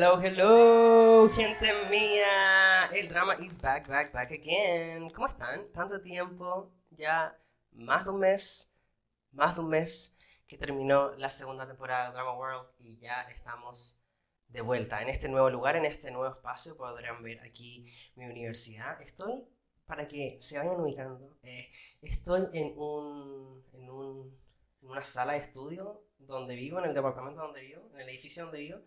Hello, hello, gente mía. El drama is back, back, back again. ¿Cómo están? Tanto tiempo, ya más de un mes, más de un mes que terminó la segunda temporada de Drama World y ya estamos de vuelta en este nuevo lugar, en este nuevo espacio. Podrán ver aquí mi universidad. Estoy, para que se vayan ubicando, eh, estoy en, un, en, un, en una sala de estudio donde vivo, en el departamento donde vivo, en el edificio donde vivo.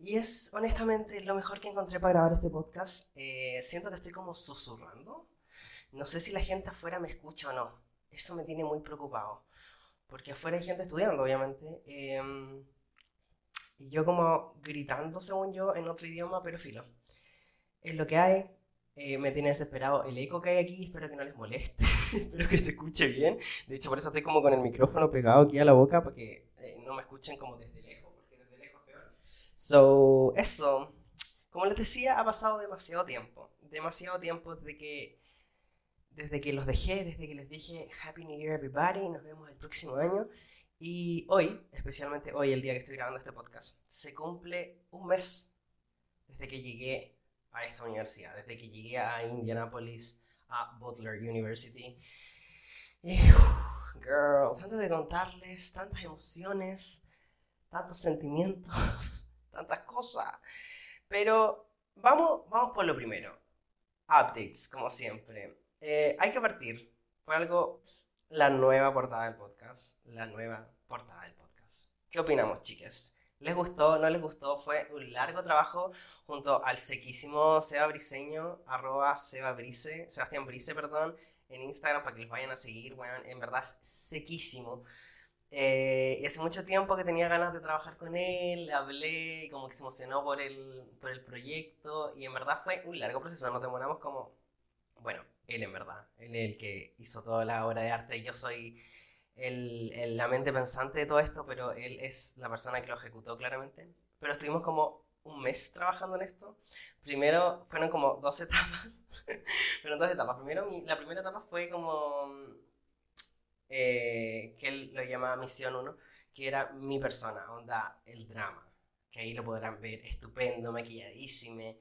Y es honestamente lo mejor que encontré para grabar este podcast. Eh, siento que estoy como susurrando. No sé si la gente afuera me escucha o no. Eso me tiene muy preocupado. Porque afuera hay gente estudiando, obviamente. Em, y yo como gritando, según yo, en otro idioma, pero filo. Es lo que hay. Eh, me tiene desesperado el eco que hay aquí. Espero que no les moleste. espero que se escuche bien. De hecho, por eso estoy como con el micrófono pegado aquí a la boca, para que eh, no me escuchen como desde So, eso. Como les decía, ha pasado demasiado tiempo. Demasiado tiempo desde que, desde que los dejé, desde que les dije Happy New Year everybody, nos vemos el próximo año. Y hoy, especialmente hoy, el día que estoy grabando este podcast, se cumple un mes desde que llegué a esta universidad, desde que llegué a Indianapolis, a Butler University. Y, girl, tanto de contarles, tantas emociones, tantos sentimientos. tantas cosas. Pero vamos, vamos por lo primero. Updates, como siempre. Eh, hay que partir por algo, la nueva portada del podcast. La nueva portada del podcast. ¿Qué opinamos, chicas? ¿Les gustó? ¿No les gustó? Fue un largo trabajo junto al sequísimo Seba Briseño, arroba Seba Brice, Sebastián Brice, perdón, en Instagram para que les vayan a seguir. Bueno, en verdad sequísimo. Eh, y hace mucho tiempo que tenía ganas de trabajar con él, hablé y como que se emocionó por el, por el proyecto y en verdad fue un largo proceso, nos demoramos como, bueno, él en verdad, él es el que hizo toda la obra de arte y yo soy el, el, la mente pensante de todo esto, pero él es la persona que lo ejecutó claramente. Pero estuvimos como un mes trabajando en esto. Primero fueron como dos etapas, fueron dos etapas. Primero, la primera etapa fue como eh, que él lo llamaba Misión 1, que era mi persona, onda, el drama. Que ahí lo podrán ver, estupendo, maquilladísimo,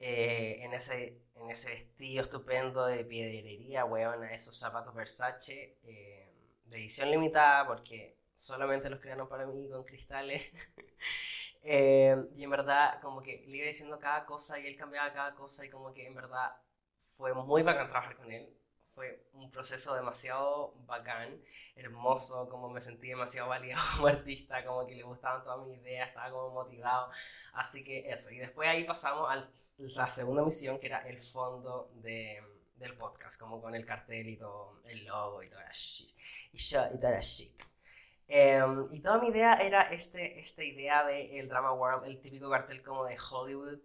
eh, en, ese, en ese vestido estupendo de piedrería, weón, esos zapatos Versace, eh, de edición limitada, porque solamente los crearon para mí con cristales. y en verdad, como que le iba diciendo cada cosa y él cambiaba cada cosa y como que en verdad fue muy bacán trabajar con él fue un proceso demasiado bacán, hermoso, como me sentí demasiado validado como artista, como que le gustaban todas mis ideas, estaba como motivado, así que eso, y después ahí pasamos a la segunda misión que era el fondo de, del podcast, como con el cartel y todo, el logo y toda la shit, y, y toda la shit. Em, y toda mi idea era este, esta idea de el Drama World, el típico cartel como de Hollywood,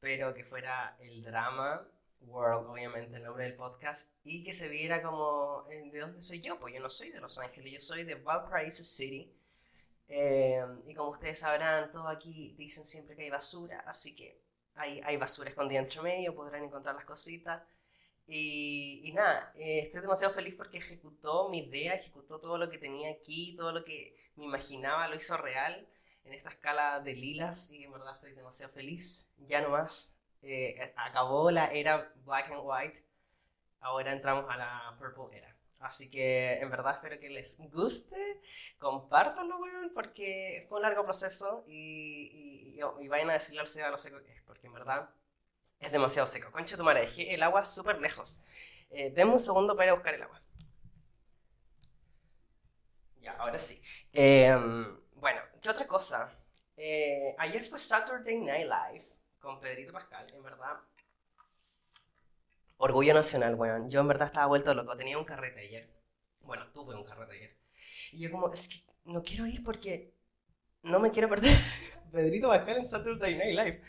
pero que fuera el drama World, obviamente el nombre del podcast, y que se viera como, eh, ¿de dónde soy yo? Pues yo no soy de Los Ángeles, yo soy de Valparaiso City. Eh, y como ustedes sabrán, todo aquí dicen siempre que hay basura, así que hay, hay basura escondida entre medio, podrán encontrar las cositas. Y, y nada, eh, estoy demasiado feliz porque ejecutó mi idea, ejecutó todo lo que tenía aquí, todo lo que me imaginaba, lo hizo real en esta escala de lilas y en verdad estoy demasiado feliz. Ya no más, eh, acabó la era black and white, ahora entramos a la purple era. Así que en verdad espero que les guste, compártanlo, weón, porque fue un largo proceso y, y, vayan a decirle al lo seco que es, porque en verdad es demasiado seco. Concha tu madre, el agua súper lejos. Eh, un segundo para ir a buscar el agua. Ya, ahora sí. Em, bueno, ¿qué otra cosa? Eh, ayer fue Saturday Night Live con Pedrito Pascal, en verdad. Orgullo nacional, weón. Yo en verdad estaba vuelto loco. Tenía un carrete ayer. Bueno, tuve un carrete ayer. Y yo como, es que no quiero ir porque no me quiero perder Pedrito Pascal en Saturday Night Live.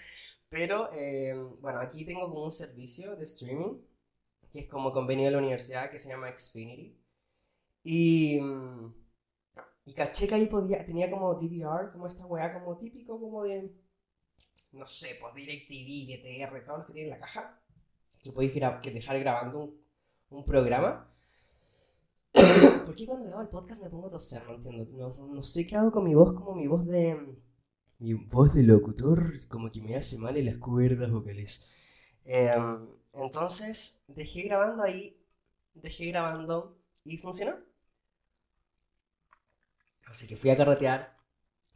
Pero, eh, bueno, aquí tengo como un servicio de streaming que es como convenio de la universidad que se llama Xfinity. Y, y caché que ahí podía, tenía como DVR, como esta weá, como típico, como de no sé, pues DirecTV, BTR, todos los que tienen la caja, que podéis dejar grabando un, un programa. ¿Por qué cuando grabo el podcast me pongo a toser? No entiendo. No, no, sé qué hago con mi voz, como mi voz de, mi voz de locutor como que me hace mal en las cuerdas vocales. Em, entonces, dejé grabando ahí, dejé grabando y funcionó. Así que fui a carretear,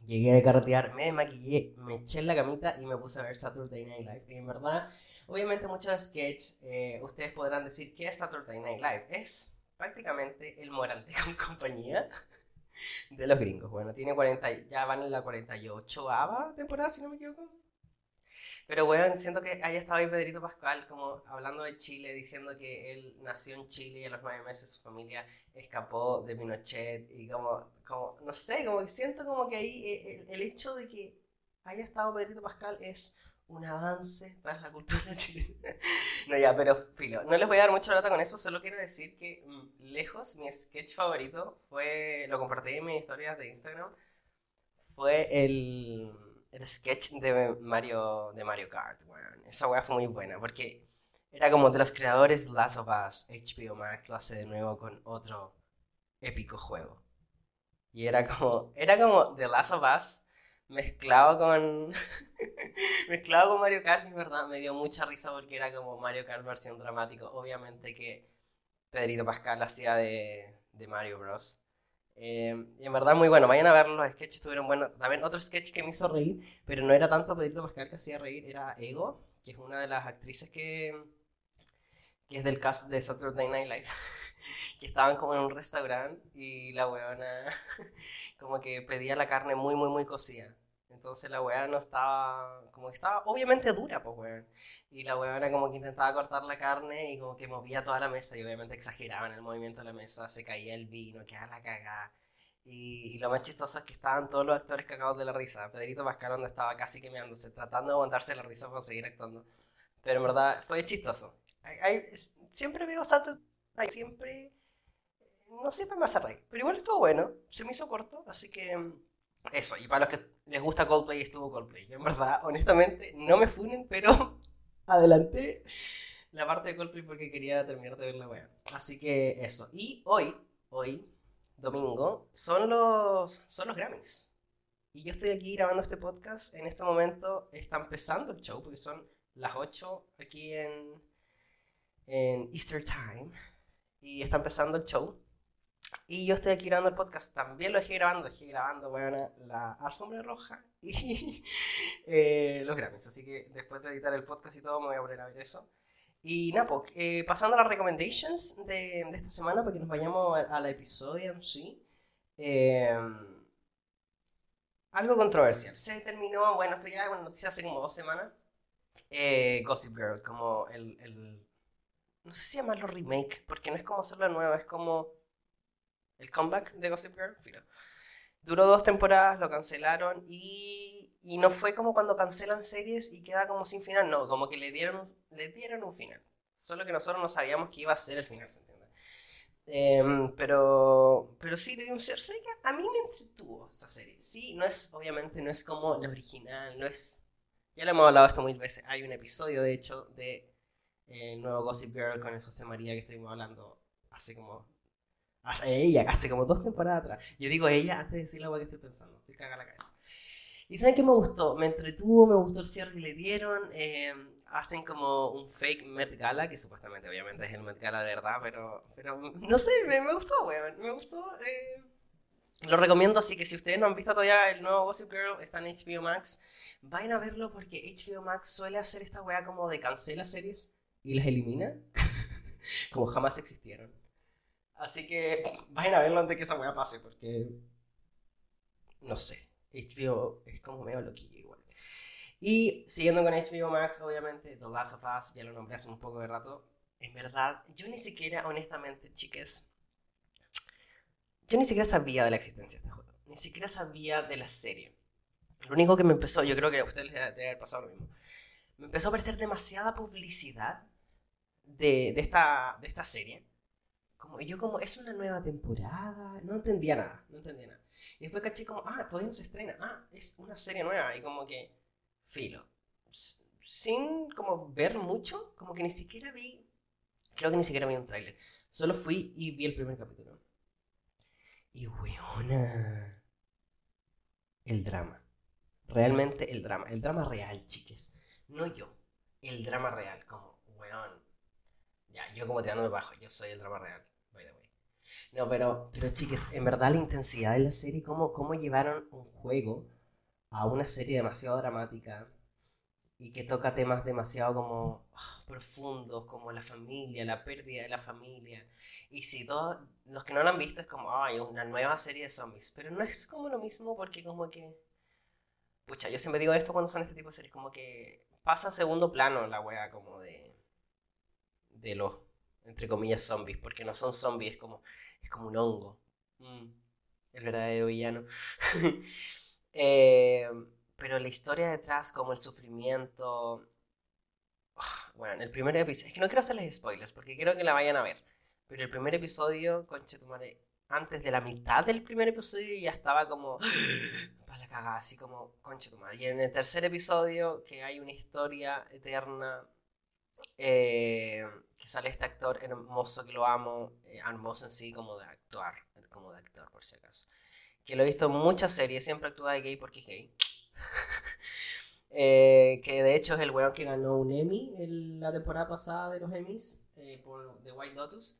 llegué a carretear, me maquillé, me eché en la camita y me puse a ver Saturday Night Live. Y en verdad, obviamente muchos sketches, eh, ustedes podrán decir, ¿qué es Saturday Night Live? Es prácticamente el Morante con compañía de los gringos. Bueno, tiene 40, ya van en la 48 ava temporada, si no me equivoco. Pero bueno, siento que haya estado ahí Pedrito Pascual como hablando de Chile, diciendo que él nació en Chile y a los nueve meses su familia escapó de Pinochet y como, como no sé, como que siento como que ahí eh, el, el hecho de que haya estado Pedrito Pascual es un avance para la cultura chilena. no, ya, pero filo. No les voy a dar mucha nota con eso, solo quiero decir que mm, lejos mi sketch favorito fue, lo compartí en mis historias de Instagram, fue el, el sketch de Mario, de Mario Kart. Bueno, esa weá fue muy buena porque era como de los creadores Last of Us, HBO Max lo hace de nuevo con otro épico juego. Y era como, era como The Last of Us mezclado con mezclado con Mario Kart, en verdad me dio mucha risa porque era como Mario Kart versión dramático. Obviamente que Pedrito Pascal hacía de, de Mario Bros. Eh, y en verdad muy bueno, vayan a ver los sketches, estuvieron buenos. También otro sketch que me hizo reír, pero no era tanto Pedrito Pascal que hacía reír, era Ego, que es una de las actrices que, que es del cast de Saturday Night Live. que estaban como en un restaurante y la weona como que pedía la carne muy, muy, muy cocida. Entonces la weá no estaba, como que estaba obviamente dura, pues weón. Y la weona como que intentaba cortar la carne y como que movía toda la mesa y obviamente exageraban el movimiento de la mesa, se caía el vino, quedaba la cagada. Y, lo más chistoso es que estaban todos los actores cagados de la risa. Pedrito Pascal estaba casi quemándose, tratando de aguantarse la risa para seguir actuando. Pero en verdad fue chistoso. siempre veo Sato, siempre, no siempre me hace reír, pero igual estuvo bueno, se me hizo corto, así que eso, y para los que les gusta Coldplay, estuvo Coldplay. En verdad, honestamente, no me funen, pero adelanté la parte de Coldplay porque quería terminar de ver la wea. Así que eso. Y hoy, hoy, domingo, son los, son los Grammys. Y yo estoy aquí grabando este podcast. En este momento está empezando el show porque son las 8 aquí en, en Easter Time. Y está empezando el show. Y yo estoy aquí grabando el podcast, también lo dejé grabando, dejé grabando, la alfombra roja y eh, los Grammys. Así que después de editar el podcast y todo, me voy a poner a ver eso. Y nada, pues, eh, pasando a las recommendations de, de, esta semana, para que nos vayamos al episodio en sí. Eh, algo controversial. Se terminó, bueno, esto ya es una noticia hace como dos semanas. Gossip Girl, como el, el. No sé si llamarlo remake, porque no es como hacerlo nuevo, es como el comeback de Gossip Girl, Duró dos temporadas, lo cancelaron y, y no fue como cuando cancelan series y queda como sin final, no, como que le dieron, le dieron un final. Solo que nosotros no sabíamos que iba a ser el final, ¿se entiende? Em, pero, pero sí, dio un ser a mí me entretuvo esta serie. Sí, no es, obviamente, no es como la original, no es... Ya lo hemos hablado esto muchas veces. Hay un episodio, de hecho, de el nuevo Gossip Girl con el José María que estuvimos hablando hace como Hace ella, hace como dos temporadas atrás. Yo digo ella antes de decir la que estoy pensando. Estoy cagada la cabeza. ¿Y saben qué me gustó? Me entretuvo, me gustó el cierre que le dieron. Eh, hacen como un fake Met Gala, que supuestamente obviamente es el Met Gala de verdad, pero, pero no sé, me, me gustó, weón. Me gustó. Eh. Lo recomiendo, así que si ustedes no han visto todavía el nuevo Gossip Girl, está en HBO Max, vayan a verlo porque HBO Max suele hacer esta weá como de cancela series y las elimina, como jamás existieron. Así que vayan a verlo antes que esa weá pase, porque. No sé. HBO es como medio loquillo igual. Y siguiendo con HBO Max, obviamente, The Last of Us, ya lo nombré hace un poco de rato. En verdad, yo ni siquiera, honestamente, chiques, yo ni siquiera sabía de la existencia de este juego. Ni siquiera sabía de la serie. Lo único que me empezó, yo creo que a ustedes les debe haber pasado lo mismo. Me empezó a aparecer demasiada publicidad de, de, esta, de esta serie como, yo como, es una nueva temporada, no entendía nada, no entendía nada. Y después caché como, ah, todavía no se estrena, ah, es una serie nueva, y como que, filo. Sin como ver mucho, como que ni siquiera vi, creo que ni siquiera vi un tráiler. Solo fui y vi el primer capítulo. Y weona, el drama. Realmente el drama. El drama real, chiques. No yo. El drama real. Como, weón. Ya, yo como tirándome bajo. Yo soy el drama real. No, pero, pero chiques, en verdad la intensidad de la serie, cómo, cómo llevaron un juego a una serie demasiado dramática y que toca temas demasiado como ah, profundos, como la familia, la pérdida de la familia. Y si todos los que no lo han visto es como, ay, una nueva serie de zombies, pero no es como lo mismo porque como que... Pucha, yo siempre digo esto cuando son este tipo de series, como que pasa a segundo plano la wea como de... de los, entre comillas, zombies, porque no son zombies, es como, es como un hongo. Mm, el verdadero villano. Eh, pero la historia detrás, como el sufrimiento... Bueno, en el primer episodio... Es que no quiero hacerles spoilers, porque quiero que la vayan a ver. Pero el primer episodio, concha tu madre, antes de la mitad del primer episodio ya estaba como... Para la cagada, así como, concha tu madre. Y en el tercer episodio, que hay una historia eterna... Eh, que sale este actor hermoso que lo amo, eh, hermoso en sí como de actuar, como de actor por si acaso que lo he visto en muchas series, siempre actúa de gay porque es gay. Eh, que de hecho es el weón que ganó un Emmy en la temporada pasada de los Emmys eh, por The White Lotus.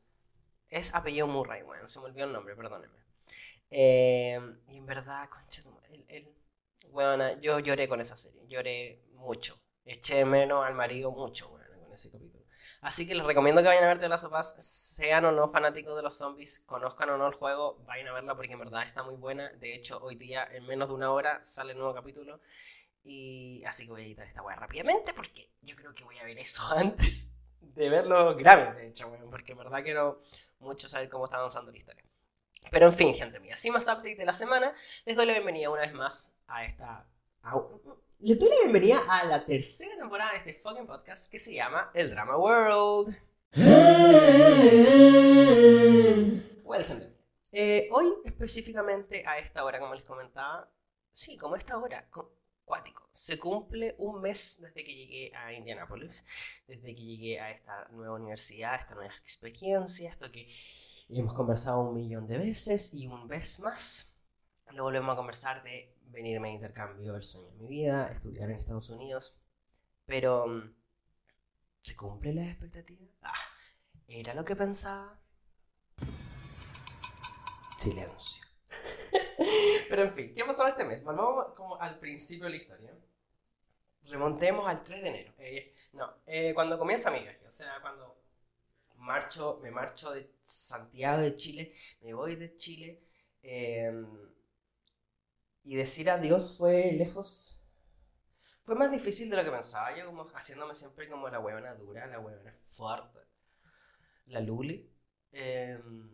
Es apellido Murray, weón, se me olvidó el nombre, perdónenme. Eh, y en verdad, concha, el, el, weón, yo lloré con esa serie, lloré mucho. Eché menos al marido mucho, weón, Así que les recomiendo que vayan a verte las sopas, sean o no fanáticos de los zombies, conozcan o no el juego, vayan a verla porque en verdad está muy buena. De hecho, hoy día, en menos de una hora, sale el nuevo capítulo. Y así que voy a editar esta weá rápidamente porque yo creo que voy a ver eso antes de verlo grave, de hecho, porque en verdad quiero mucho saber cómo está avanzando la historia. Pero en fin, gente mía, sin más update de la semana, les doy la bienvenida una vez más a esta les doy la bienvenida a la tercera temporada de este fucking podcast que se llama El Drama World. Well, gente. Eh, hoy, específicamente a esta hora, como les comentaba, sí, como esta hora, cuático, se cumple un mes desde que llegué a Indianapolis, desde que llegué a esta nueva universidad, esta nueva experiencia, esto que hemos conversado un millón de veces y un vez más. Lo volvemos a conversar de venirme a intercambio, el sueño de mi vida, estudiar en Estados Unidos. Pero, mm, ¿se cumple la expectativa? Ah, ¿era lo que pensaba? Silencio. Pero en fin, ¿qué ha pasado este mes? Volvamos como al principio de la historia. Remontemos al 3 de enero. Eh, no, eh, cuando comienza mi viaje, o sea, cuando marcho, me marcho de Santiago de Chile, me voy de Chile. Eh, y decir adiós fue lejos. Fue más difícil de lo que pensaba. Yo como haciéndome siempre como la huevona dura, la huevona fuerte. La Luli. Em,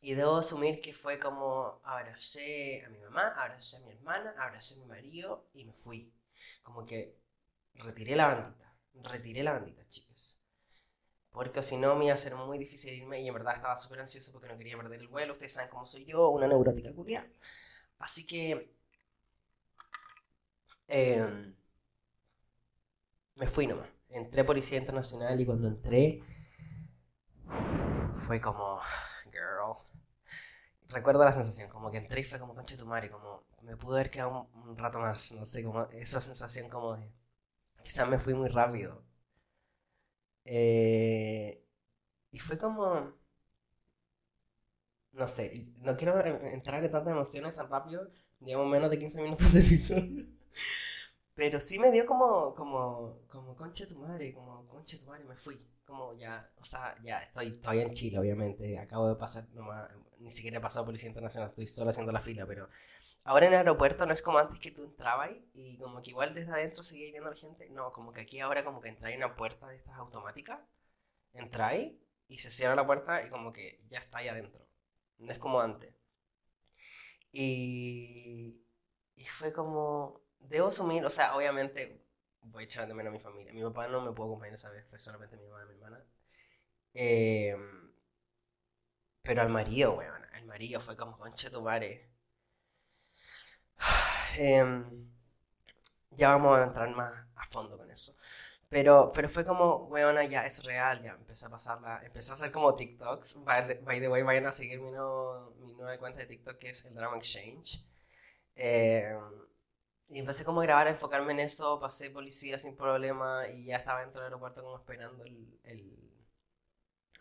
y debo asumir que fue como abracé a mi mamá, abracé a mi hermana, abracé a mi marido y me fui. Como que retiré la bandita. Retiré la bandita, chicas. Porque si no me iba a ser muy difícil irme y en verdad estaba súper ansioso porque no quería perder el vuelo. Ustedes saben cómo soy yo, una neurótica culiada. Así que em, me fui nomás. Entré Policía Internacional y cuando entré fue como, girl. Recuerdo la sensación, como que entré y fue como concha tu madre, como me pudo haber quedado un, rato más, no sé, como esa sensación como de, quizás me fui muy rápido. Eh, y fue como, no sé, no quiero entrar en tantas emociones tan rápido, digamos menos de 15 minutos de episodio. Pero sí me dio como, como, como concha tu madre, como concha tu madre, me fui. Como ya, o sea, ya estoy todavía en Chile, obviamente. Acabo de pasar, nomás, ni siquiera he pasado Policía Internacional, estoy solo haciendo la fila, pero ahora en el aeropuerto no es como antes que tú entrabas y como que igual desde adentro seguías viendo a la gente. No, como que aquí ahora como que entráis en una puerta de estas automáticas, entráis y se cierra la puerta y como que ya está ahí adentro. No es como antes. Y, y fue como, debo asumir, o sea, obviamente voy a echar de menos a mi familia. Mi papá no me pudo acompañar esa vez, fue solamente mi mamá y mi hermana. Em, pero al marido, weón, al marido fue como, concha tu madre. Em, ya vamos a entrar más a fondo con eso. Pero, pero fue como, weona, ya es real, ya empecé a pasarla, empecé a hacer como TikToks. By the, way, vayan a seguir mi, mi nueva cuenta de TikTok que es el Drama Exchange. Eh, Y empecé como a grabar, a enfocarme en eso, pasé policía sin problema y ya estaba dentro del aeropuerto como esperando el, el,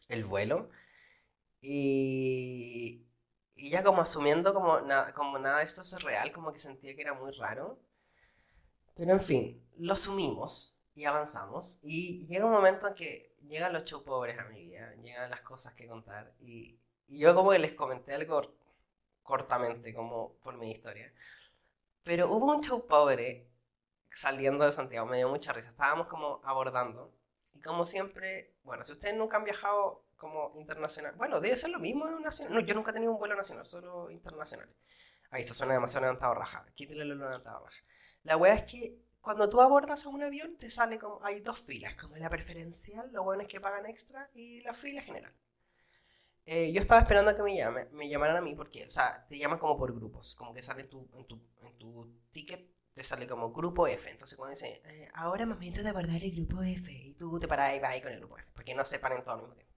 el vuelo. Y, y ya como asumiendo como, nada como nada de esto es real, como que sentía que era muy raro. Pero en fin, lo asumimos y avanzamos. Y llega un momento en que llegan los show pobres a mi vida, llegan las cosas que contar. Y, y yo como que les comenté algo cortamente, como por mi historia. Pero hubo un show pobre saliendo de Santiago, me dio mucha risa. Estábamos como abordando. Y como siempre, bueno, si ustedes nunca han viajado como internacional, bueno, debe ser lo mismo en nacional. No, yo nunca he tenido un vuelo nacional, solo internacional. Ahí se suena demasiado levantado raja. Quítale lo levantado raja. La wea es que cuando tú abordas a un avión, te sale como. Hay dos filas, como la preferencial, lo bueno es que pagan extra, y la fila general. Eh, yo estaba esperando a que me, llame, me llamaran a mí porque, o sea, te llaman como por grupos, como que sale tu, en, tu, en tu ticket, te sale como grupo F. Entonces cuando dice, eh, ahora momento de abordar el grupo F, y tú te paras y vas ahí con el grupo F, porque no se paren todo al mismo tiempo.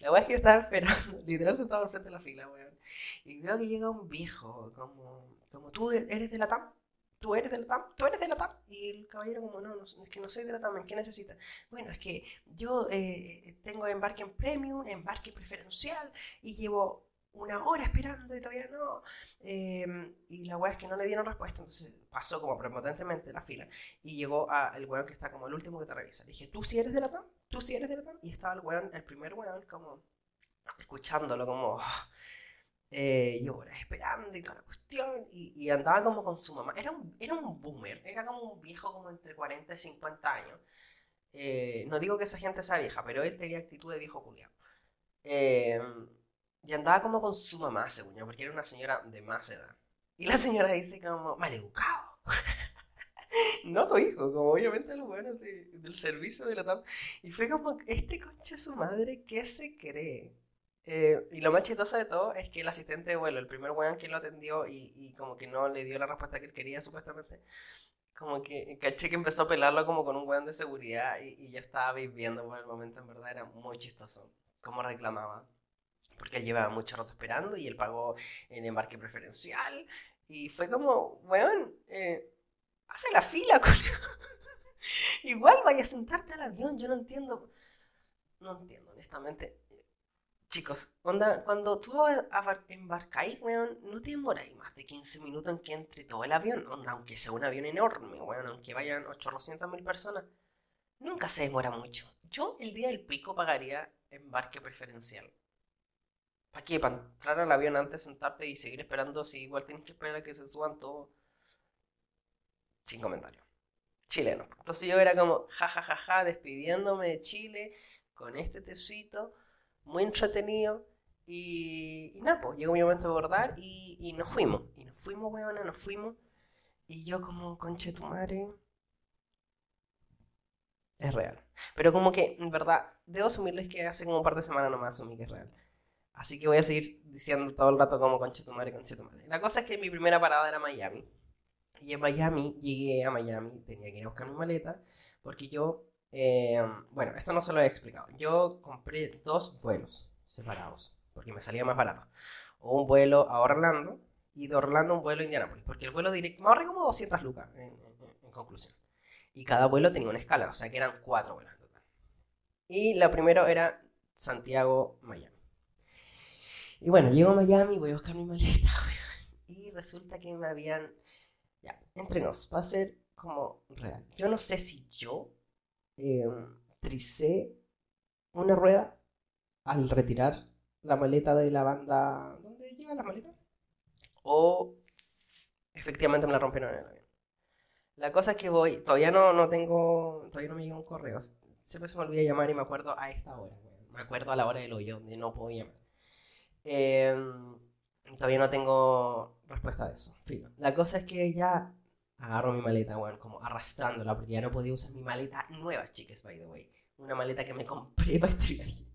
La weá es que yo estaba esperando, literal sentado al frente de la fila, weón. Y veo que llega un viejo, como, como tú eres de la TAM tú eres de la TAM, tú eres de la TAM. Y el caballero como, no, no, es que no soy de la TAM, ¿en qué necesitas? Bueno, es que yo eh, tengo embarque en premium, embarque preferencial, y llevo una hora esperando y todavía no. Em, y la weá es que no le dieron respuesta, entonces pasó como prepotentemente la fila y llegó a el weón que está como el último que te revisa. Le dije, ¿tú sí eres de la TAM? ¿Tú sí eres de la TAM? Y estaba el weón, el primer weón, como escuchándolo, como eh, yo era esperando y toda la cuestión, y, andaba como con su mamá. Era un, era un boomer, era como un viejo como entre 40 y 50 años. Eh, no digo que esa gente sea vieja, pero él tenía actitud de viejo culiado. Eh, y andaba como con su mamá, según yo, porque era una señora de más edad. Y la señora dice como, maleducado. no soy hijo, como obviamente los buenos del servicio de la TAM. Y fue como, este concha su madre, ¿qué se cree? Eh, y lo más chistoso de todo es que el asistente de vuelo, el primer weón que lo atendió y, y, como que no le dio la respuesta que él quería supuestamente, como que caché que empezó a pelarlo como con un weón de seguridad y, y yo estaba viviendo por el momento, en verdad era muy chistoso, como reclamaba. Porque él llevaba mucho rato esperando y él pagó en embarque preferencial y fue como, weón, eh, hace la fila, con... Igual vaya a sentarte al avión, yo no entiendo. No entiendo, honestamente Chicos, onda, cuando tú embarcáis, weón, no te demoráis más de 15 minutos en que entre todo el avión, onda, aunque sea un avión enorme, weón, aunque vayan 800 mil personas, nunca se demora mucho. Yo el día del pico pagaría embarque preferencial. ¿Para qué? Para entrar al avión antes, sentarte y seguir esperando si igual tienes que esperar a que se suban todos. Sin comentario. Chileno. Entonces yo era como, jajajaja, ja, ja, ja, despidiéndome de Chile con este tecito muy entretenido. Y, y nada, pues llegó mi momento de bordar y, y nos fuimos. Y nos fuimos, weona, nos fuimos. Y yo como, conche tu madre. Es real. Pero como que, en verdad, debo asumirles que hace como un par de semanas no me asumí que es real. Así que voy a seguir diciendo todo el rato como conche tu madre, conche tu madre. La cosa es que mi primera parada era Miami. Y en Miami, llegué a Miami, tenía que ir a buscar mi maleta, porque yo eh, bueno, esto no se lo he explicado. Yo compré dos vuelos separados, porque me salía más barato. Un vuelo a Orlando y de Orlando un vuelo a Indianapolis, porque el vuelo directo me ahorré como 200 lucas en, conclusión. Y cada vuelo tenía una escala, o sea que eran cuatro vuelos en total. Y la primero era Santiago-Miami. Y bueno, llego a Miami, voy a buscar mi maleta, y resulta que me habían... Ya, entre nos, va a ser como real. Yo no sé si yo eh, tricé una rueda al retirar la maleta de la banda. ¿Dónde llega la maleta? O efectivamente me la rompieron en el avión. La cosa es que voy, todavía no, no tengo, todavía no me llega un correo. Siempre se me olvida llamar y me acuerdo a esta hora. Me acuerdo a la hora del hoyo, donde no puedo llamar. Em, todavía no tengo respuesta a eso. La cosa es que ya agarro mi maleta, weón, como arrastrándola, porque ya no podía usar mi maleta nueva, chicas, by the way. Una maleta que me compré para este viaje.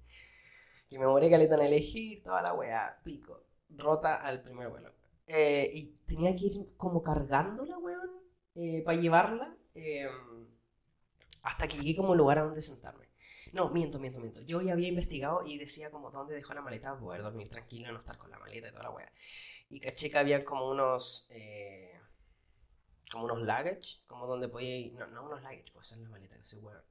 Y me morí caleta en elegir, toda la weá, pico, rota al primer vuelo. Eh, y tenía que ir como cargándola, weón, eh, para llevarla, em, hasta que llegué como lugar a donde sentarme. No, miento, miento, miento. Yo ya había investigado y decía como dónde dejó la maleta para poder dormir tranquilo, no estar con la maleta y toda la weá. Y caché que había como unos... Eh, como unos luggage, como donde podía ir, no, no unos luggage, pues en la maleta, que soy weón.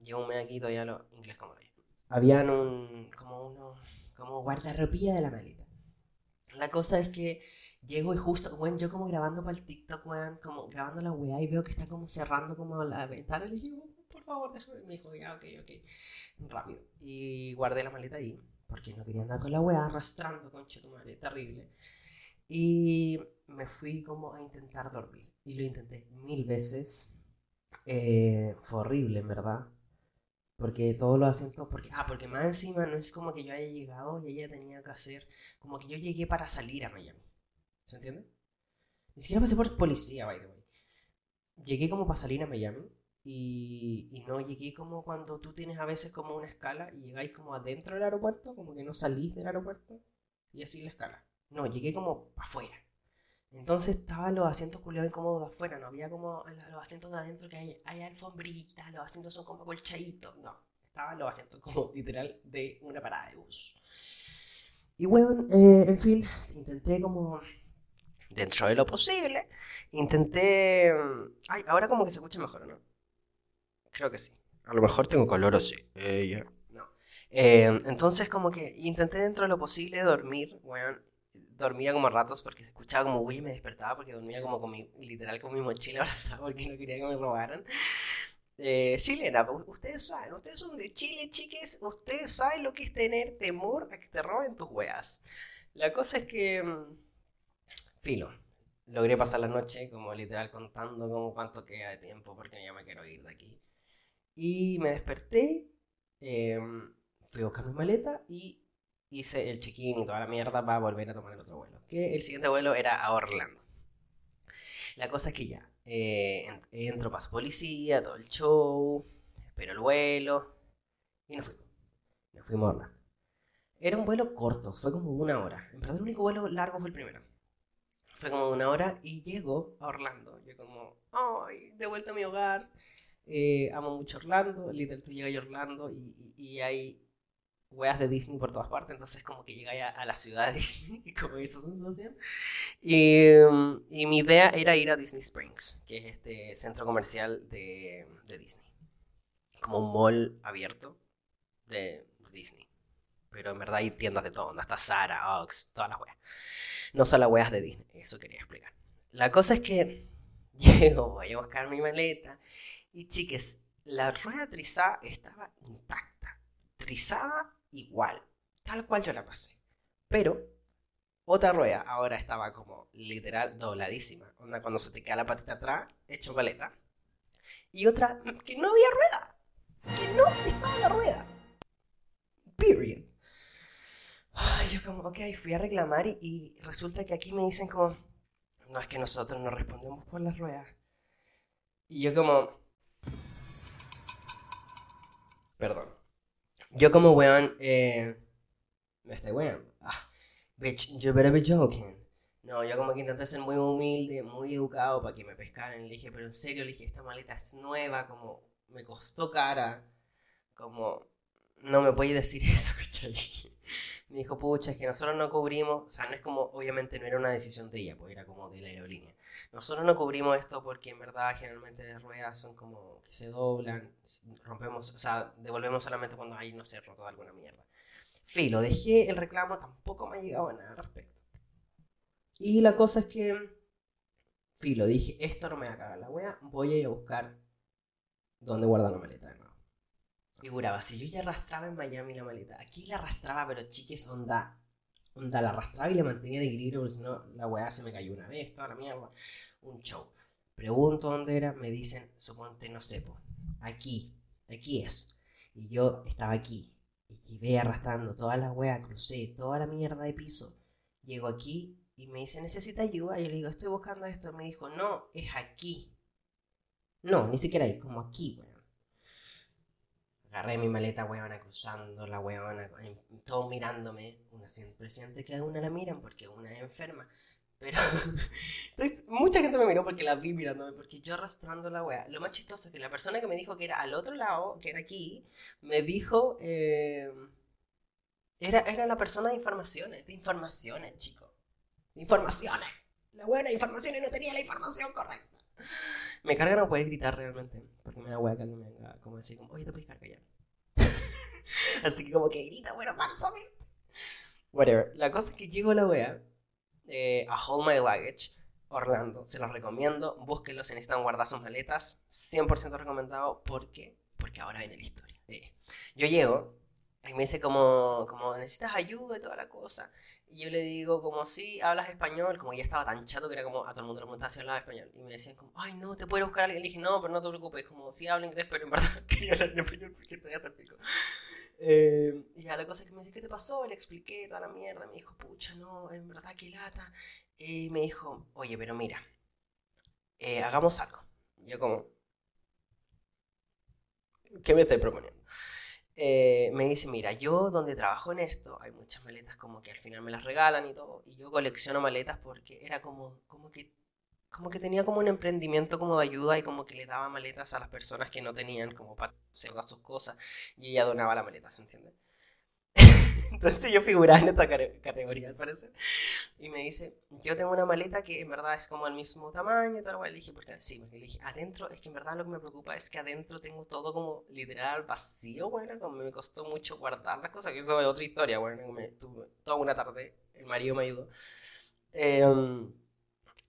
Llevo un mes aquí todavía lo inglés como lo Habían un, como uno, como guardarropía de la maleta. La cosa es que llego y justo, bueno, yo como grabando para el TikTok, weón, como grabando la weá y veo que está como cerrando como la ventana, le dije, por favor, déjame. Me dijo, ya, ok, ok, rápido. Y guardé la maleta ahí, porque no quería andar con la weá arrastrando, concha tu madre, terrible. Y me fui como a intentar dormir. Y lo intenté mil veces. Eh, fue horrible, en verdad. Porque todos los acentos, porque, ah, porque más encima no es como que yo haya llegado y ella tenía que hacer, como que yo llegué para salir a Miami. ¿Se entiende? Ni siquiera pasé por policía, by the way. Llegué como para salir a Miami y, y no llegué como cuando tú tienes a veces como una escala y llegáis como adentro del aeropuerto, como que no salís del aeropuerto y así la escala. No, llegué como afuera. Entonces estaban los asientos culiados incómodos de afuera, no había como los asientos de adentro que hay, hay alfombritas, los asientos son como colchaditos, no. Estaban los asientos como literal de una parada de bus. Y bueno, eh, en fin, intenté como, dentro de lo posible, intenté... Ay, ahora como que se escucha mejor, ¿no? Creo que sí. A lo mejor tengo color o sí. Eh, No. Eh, entonces como que intenté dentro de lo posible dormir, weón dormía como ratos porque se escuchaba como güey me despertaba porque dormía como con mi, literal con mi mochila abrazada porque no quería que me robaran. Eh, chilena, ustedes saben, ustedes son de Chile, chiques, ustedes saben lo que es tener temor a que te roben tus weas. La cosa es que, mm, filo, logré pasar la noche como literal contando como cuánto queda de tiempo porque ya me quiero ir de aquí. Y me desperté, eh, fui a buscar mi maleta y hice el check-in y toda la mierda para volver a tomar el otro vuelo. Que el siguiente vuelo era a Orlando. La cosa es que ya, eh, entro, paso policía, todo el show, espero el vuelo y nos fuimos. Nos fuimos a Orlando. Era un vuelo corto, fue como una hora. En verdad el único vuelo largo fue el primero. Fue como una hora y llego a Orlando. Yo como, ay, de vuelta a mi hogar. Eh, amo mucho Orlando. Literal, tú llegas a Orlando y, y, y hay weas de Disney por todas partes, entonces como que llegué a, la ciudad de Disney, como hizo sensación. Y, y, mi idea era ir a Disney Springs, que es este centro comercial de, de Disney. Como un mall abierto de Disney. Pero en verdad hay tiendas de todo, donde está Zara, Ox, todas las weas. No son las weas de Disney, eso quería explicar. La cosa es que llego, voy a buscar mi maleta y chiques, la rueda trizada estaba intacta. Trizada igual, tal cual yo la pasé. Pero otra rueda ahora estaba como literal dobladísima. Onda cuando se te queda la patita atrás, hecho paleta. Y otra que no había rueda. Que no estaba la rueda. Period. yo como, ok, fui a reclamar y, y, resulta que aquí me dicen como, no es que nosotros no respondemos por las ruedas. Y yo como, perdón. Yo como weón, eh, me estoy weón. Ah, bitch, you better be joking. No, yo como que intenté ser muy humilde, muy educado para que me pescaran. Le dije, pero en serio, le dije, esta maleta es nueva, como me costó cara. Como, no me puedes decir eso, ¿cachai? Me dijo, pucha, es que nosotros no cubrimos, o sea, no es como, obviamente no era una decisión de ella, pues era como de la aerolínea. Nosotros no cubrimos esto porque en verdad generalmente las ruedas son como que se doblan, rompemos, o sea, devolvemos solamente cuando hay, no sé, roto alguna mierda. Filo, dejé el reclamo, tampoco me ha llegado nada al respecto. Y la cosa es que, filo, dije, esto no me va a cagar la wea, voy a ir a buscar dónde guardar la maleta de figuraba, si yo ya arrastraba en Miami la maleta, aquí la arrastraba, pero chiques, onda, onda, la arrastraba y la mantenía en equilibrio, porque si no, la weá se me cayó una vez, toda la mierda, un show. Pregunto dónde era, me dicen, suponte, no sé, aquí, aquí es. Y yo estaba aquí, y llevé arrastrando toda la weá, crucé toda la mierda de piso, llego aquí y me dice, ¿necesita ayuda? Y yo le digo, estoy buscando esto. Me dijo, no, es aquí. No, ni siquiera ahí, como aquí, weón. Agarré mi maleta, weona, cruzando la weona, todos mirándome. Una siempre siente que a una la miran porque una es enferma. Pero entonces, mucha gente me miró porque la vi mirándome, porque yo arrastrando la wea. Lo más chistoso es que la persona que me dijo que era al otro lado, que era aquí, me dijo... Eh, era, era la persona de informaciones, de informaciones, chicos. Informaciones. La buena información y no tenía la información correcta. Me carga no poder gritar realmente, porque me da hueá que alguien me venga como decir, como, oye, te puedes cargar ya. Así que como que grita, bueno, falsamente. Whatever. La cosa es que llego a la wea, eh, a Hold My Luggage, Orlando. Se los recomiendo, búsquenlo si necesitan guardar sus maletas. 100% recomendado. ¿Por qué? Porque ahora viene la historia. Eh, yo llego y me dice como, como, necesitas ayuda y toda la cosa. Y yo le digo como, sí, hablas español, como ya estaba tan chato que era como, a todo el mundo le preguntaba si hablaba español. Y me decían como, ay, no, te puede buscar alguien. Le dije, no, pero no te preocupes, como, sí hablo inglés, pero en verdad quería hablar en español porque te pico. Eh, y ya la cosa es que me dice, ¿qué te pasó? Le expliqué toda la mierda. Me dijo, pucha, no, en verdad, qué lata. Y me dijo, oye, pero mira, eh, hagamos algo. Yo como, ¿qué me estoy proponiendo? Eh, me dice, mira, yo donde trabajo en esto, hay muchas maletas como que al final me las regalan y todo, y yo colecciono maletas porque era como, como que como que tenía como un emprendimiento como de ayuda y como que le daba maletas a las personas que no tenían como para hacer sus cosas y ella donaba la maleta, ¿se entiende? Entonces yo figuraba en esta categoría, al parecer. Y me dice, yo tengo una maleta que en verdad es como el mismo tamaño tal, Le dije, porque sí, porque le dije, adentro, es que en verdad lo que me preocupa es que adentro tengo todo como literal vacío, bueno, me costó mucho guardar las cosas, que eso es otra historia, bueno, me tuve toda una tarde, el marido me ayudó. Eh,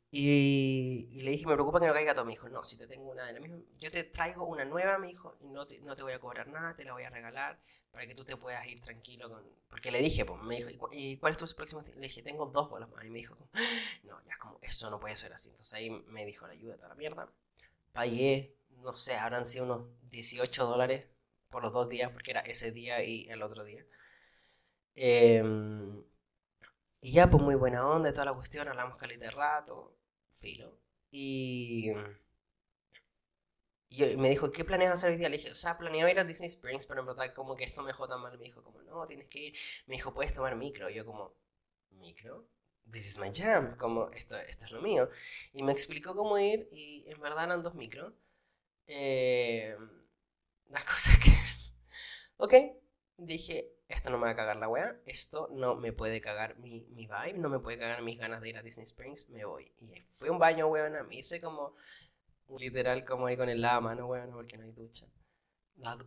y, y, le dije, me preocupa que no caiga todo. Me dijo, no, si te tengo una de la misma, yo te traigo una nueva, me dijo, y no te, no te voy a cobrar nada, te la voy a regalar para que tú te puedas ir tranquilo con... Porque le dije, pues, me dijo, ¿y, cuál es tu próximo? Le dije, tengo dos bolas más. Y me dijo, no, ya como, eso no puede ser así. Entonces ahí me dijo la ayuda toda la mierda. Pagué, no sé, habrán sido unos 18 dólares por los dos días, porque era ese día y el otro día. Em, y ya, pues muy buena onda, toda la cuestión, hablamos caliente de rato filo. Y, y me dijo, ¿qué planeas hacer hoy día? Le dije, o sea, planeaba ir a Disney Springs, pero en verdad como que esto me jota mal. Me dijo, como, no, tienes que ir. Me dijo, puedes tomar micro. Y yo como, ¿micro? This is my jam, como, esto, esto es lo mío. Y me explicó cómo ir y en verdad eran dos micros. Eh, las cosas que... ok, dije, esto no me va a cagar la wea, esto no me puede cagar mi, mi vibe, no me puede cagar mis ganas de ir a Disney Springs, me voy. Y fue un baño, weona, me hice como, literal, como ahí con el lama, ¿no, weona? Porque no hay ducha.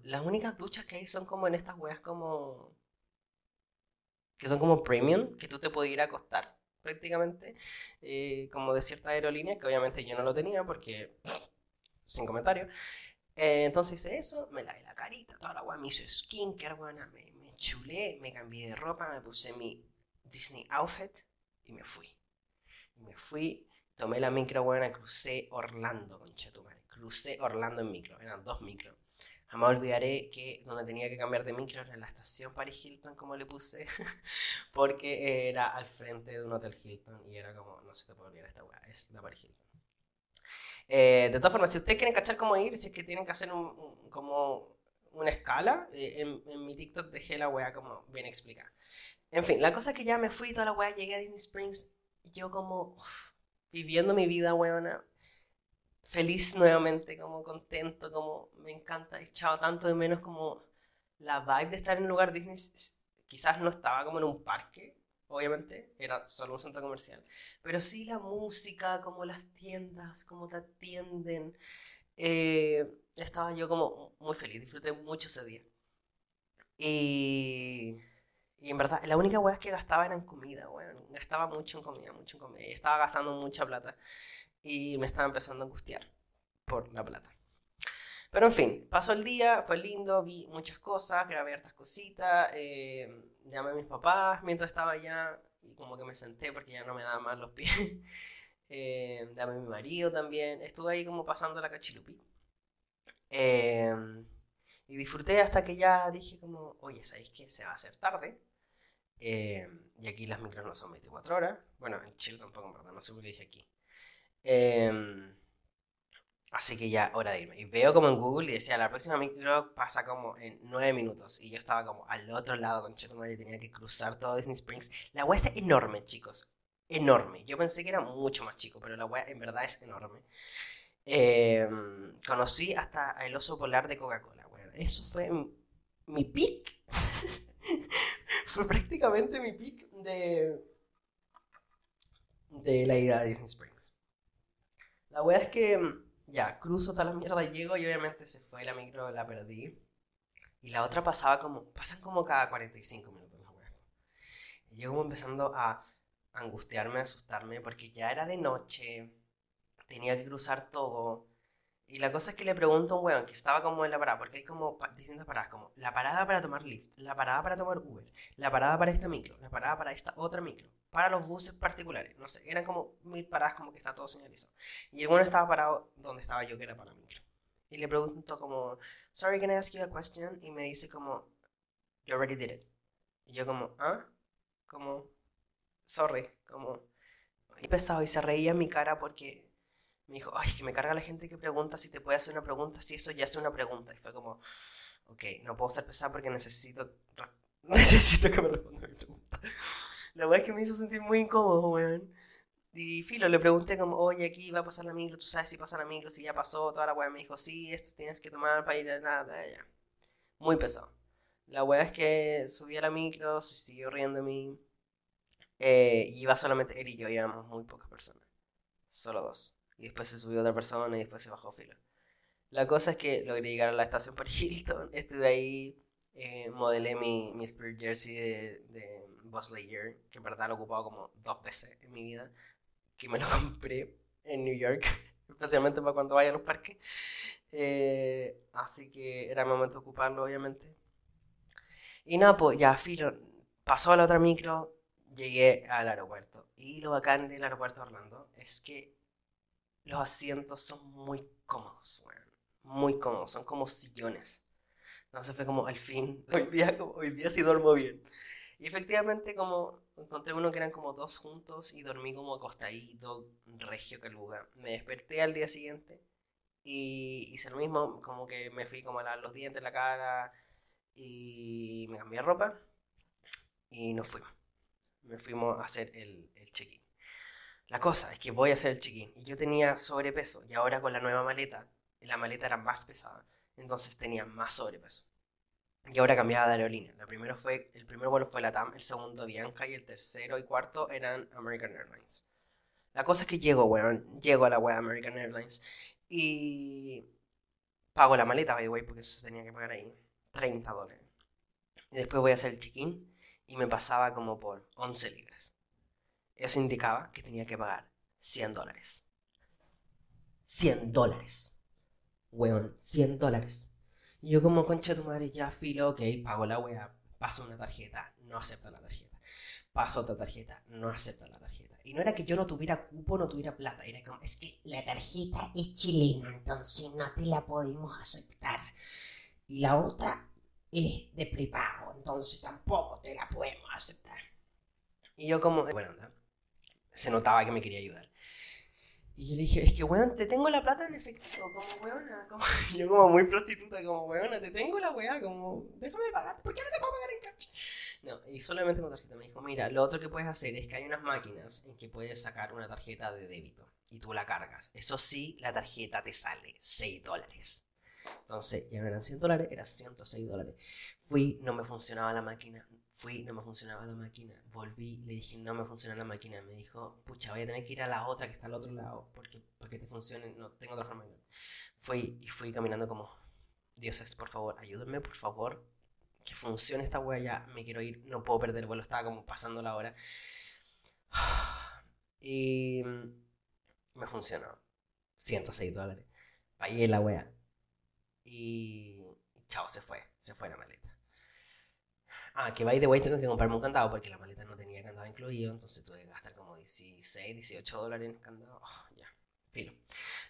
las únicas duchas que hay son como en estas weas como... que son como premium, que tú te puedes ir a acostar, prácticamente, eh, como de cierta aerolínea, que obviamente yo no lo tenía porque... sin comentario. Eh, entonces hice eso, me lavé la carita, toda la wea, me hice skincare, weona, me chulé, me cambié de ropa, me puse mi Disney outfit y me fui. me fui, tomé la micro, buena, crucé Orlando, concha tu madre. Crucé Orlando en micro, eran dos micros. Jamás olvidaré que donde tenía que cambiar de micro era la estación Paris Hilton, como le puse, porque era al frente de un hotel Hilton y era como, no se te puede olvidar esta weá, es la Paris Hilton. Eh, de todas formas, si ustedes quieren cachar cómo ir, si es que tienen que hacer un como una escala. Eh, en, mi TikTok dejé la wea como bien explicada. En fin, la cosa es que ya me fui toda la wea, llegué a Disney Springs. Yo como viviendo mi vida, weona. Feliz nuevamente, como contento, como me encanta. Echado tanto de menos como la vibe de estar en un lugar Disney. Quizás no estaba como en un parque, obviamente, era solo un centro comercial. Pero sí la música, como las tiendas, como te atienden. Eh, estaba yo como muy feliz, disfruté mucho ese día. Y, y en verdad, la única weá que gastaba era en comida, weón. Gastaba mucho en comida, mucho en comida. Y estaba gastando mucha plata. Y me estaba empezando a angustiar por la plata. Pero en fin, pasó el día, fue lindo, vi muchas cosas, grabé hartas cositas, eh, llamé a mis papás mientras estaba allá y como que me senté porque ya no me daban más los pies. Eh, a mi marido también, estuve ahí como pasando la cachilupi. Em, y disfruté hasta que ya dije como, oye, ¿sabéis que se va a hacer tarde? Em, y aquí las micros no son 24 horas. Bueno, en Chile tampoco, en verdad, no sé por qué dije aquí. Em, así que ya, hora de irme. Y veo como en Google y decía, la próxima micro pasa como en 9 minutos. Y yo estaba como al otro lado con Chetumal y tenía que cruzar todo Disney Springs. La web es enorme, chicos. Enorme. Yo pensé que era mucho más chico, pero la web en verdad es enorme. Em, conocí hasta el oso polar de Coca-Cola. Bueno, eso fue mi pick. fue prácticamente mi pick de, de la ida a Disney Springs. La wea es que, mm, ya, cruzo toda la mierda, llego y obviamente se fue la micro, la perdí. Y la otra pasaba como, pasan como cada 45 minutos las weas. Y yo como empezando a angustiarme, asustarme, porque ya era de noche, tenía que cruzar todo. Y la cosa es que le pregunto a un weón que estaba como en la parada, porque hay como distintas paradas, como la parada para tomar Lyft, la parada para tomar Uber, la parada para esta micro, la parada para esta otra micro, para los buses particulares, no sé, eran como mil paradas como que está todo señalizado. Y el bueno estaba parado donde estaba yo, que era para la micro. Y le pregunto como, sorry, can I ask you a question? Y me dice como, you already did it. Y yo como, ah, como, sorry, como, y pesado, y se reía mi cara porque me dijo, ay, que me carga la gente que pregunta si te puede hacer una pregunta, si eso ya es una pregunta. Y fue como, ok, no puedo ser pesado porque necesito, necesito que me responda mi pregunta. La verdad es que me hizo sentir muy incómodo, weón. Y filo, le pregunté como, oye, aquí va a pasar la micro, tú sabes si pasa la micro, si ya pasó, toda la weá me dijo, sí, esto tienes que tomar para ir a nada, ya. Muy pesado. La weá es que subí a la micro, se siguió riendo de mí. Eh, iba solamente él y yo, íbamos muy pocas personas. Solo dos. Y después se subió otra persona y después se bajó filo. La cosa es que logré llegar a la estación por Hilton. Estuve ahí, eh, modelé mi, mi Spirit Jersey de, de Buzz Lightyear, que en verdad lo he ocupado como dos veces en mi vida que me lo compré en New York, especialmente para cuando vaya a los parques. Eh, así que era momento de ocuparlo, obviamente. Y nada, pues ya, filo, pasó a la otra micro, llegué al aeropuerto. Y lo bacán del aeropuerto de Orlando es que los asientos son muy cómodos, muy cómodos, son como sillones. Entonces fue como, al fin, hoy día, hoy día sí duermo bien. Y efectivamente, como encontré uno que eran como dos juntos y dormí como acostadito, regio caluga. Me desperté al día siguiente y hice lo mismo, como que me fui como a lavar los dientes, la cara y me cambié ropa y nos fuimos. Me fuimos a hacer el, el check-in. La cosa es que voy a hacer el check-in y yo tenía sobrepeso y ahora con la nueva maleta, la maleta era más pesada, entonces tenía más sobrepeso. Y ahora cambiaba de aerolínea. La primero fue, el primer vuelo fue la TAM, el segundo Bianca y el tercero y cuarto eran American Airlines. La cosa es que llego, weón, llego a la web American Airlines y pago la maleta, by the way, porque eso tenía que pagar ahí, 30 dólares. Y después voy a hacer el check-in y me pasaba como por 11 libras. Eso indicaba que tenía que pagar 100 dólares. 100 dólares. Weón, 100 dólares. Yo como concha de tu madre ya filo, ok, pago la wea, paso una tarjeta, no acepto la tarjeta. Paso otra tarjeta, no acepto la tarjeta. Y no era que yo no tuviera cupo, no tuviera plata, era como, es que la tarjeta es chilena, entonces no te la podemos aceptar. Y la otra es de prepago, entonces tampoco te la podemos aceptar. Y yo como, bueno, se notaba que me quería ayudar. Y yo le dije, es que, weón, te tengo la plata en efectivo, como weona. Como, yo como muy prostituta, como weona, te tengo la weá, como, déjame pagar, ¿por qué no te puedo pagar en cash? No, y solamente con tarjeta. Me dijo, mira, lo otro que puedes hacer es que hay unas máquinas en que puedes sacar una tarjeta de débito y tú la cargas. Eso sí, la tarjeta te sale 6 dólares. Entonces, ya no eran 100 dólares, eran 106 dólares. Fui, no me funcionaba la máquina, Fui, no me funcionaba la máquina. Volví, le dije, no me funciona la máquina. Me dijo, pucha, voy a tener que ir a la otra que está al otro lado, porque para que te funcione, no tengo otra forma. Fui y fui caminando como, dioses, por favor, ayúdenme, por favor, que funcione esta wea ya. Me quiero ir, no puedo perder el vuelo, estaba como pasando la hora. Y me funcionó. 106 dólares. Pagué la wea. Y, chao, se fue, se fue la maleta. Ah, que by the way tengo que comprarme un candado porque la maleta no tenía candado incluido, entonces tuve que gastar como 16, 18 dólares en el candado. Oh, ya, filo.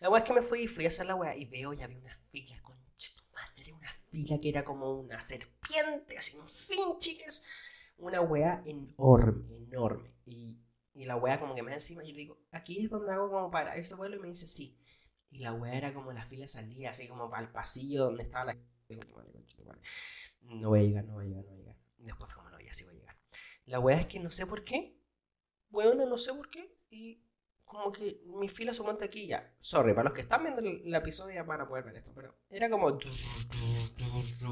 La weá es que me fui y fui a hacer la weá y veo ya había una fila, con tu madre, una fila que era como una serpiente, así un fin, chicas. Una weá enorme, enorme. Y, y la weá como que me encima yo le digo, aquí es donde hago como para ese vuelo y me dice sí. Y la weá era como la fila salía así como para el pasillo donde estaba la... No voy a llegar, no voy a llegar, no voy a llegar. Después fue como, no, ya sí voy a llegar. La weá es que no sé por qué. Bueno, no sé por qué. Y como que mi fila se monta aquí ya. Sorry, para los que están viendo el, episodio ya van a poder ver esto. Pero era como.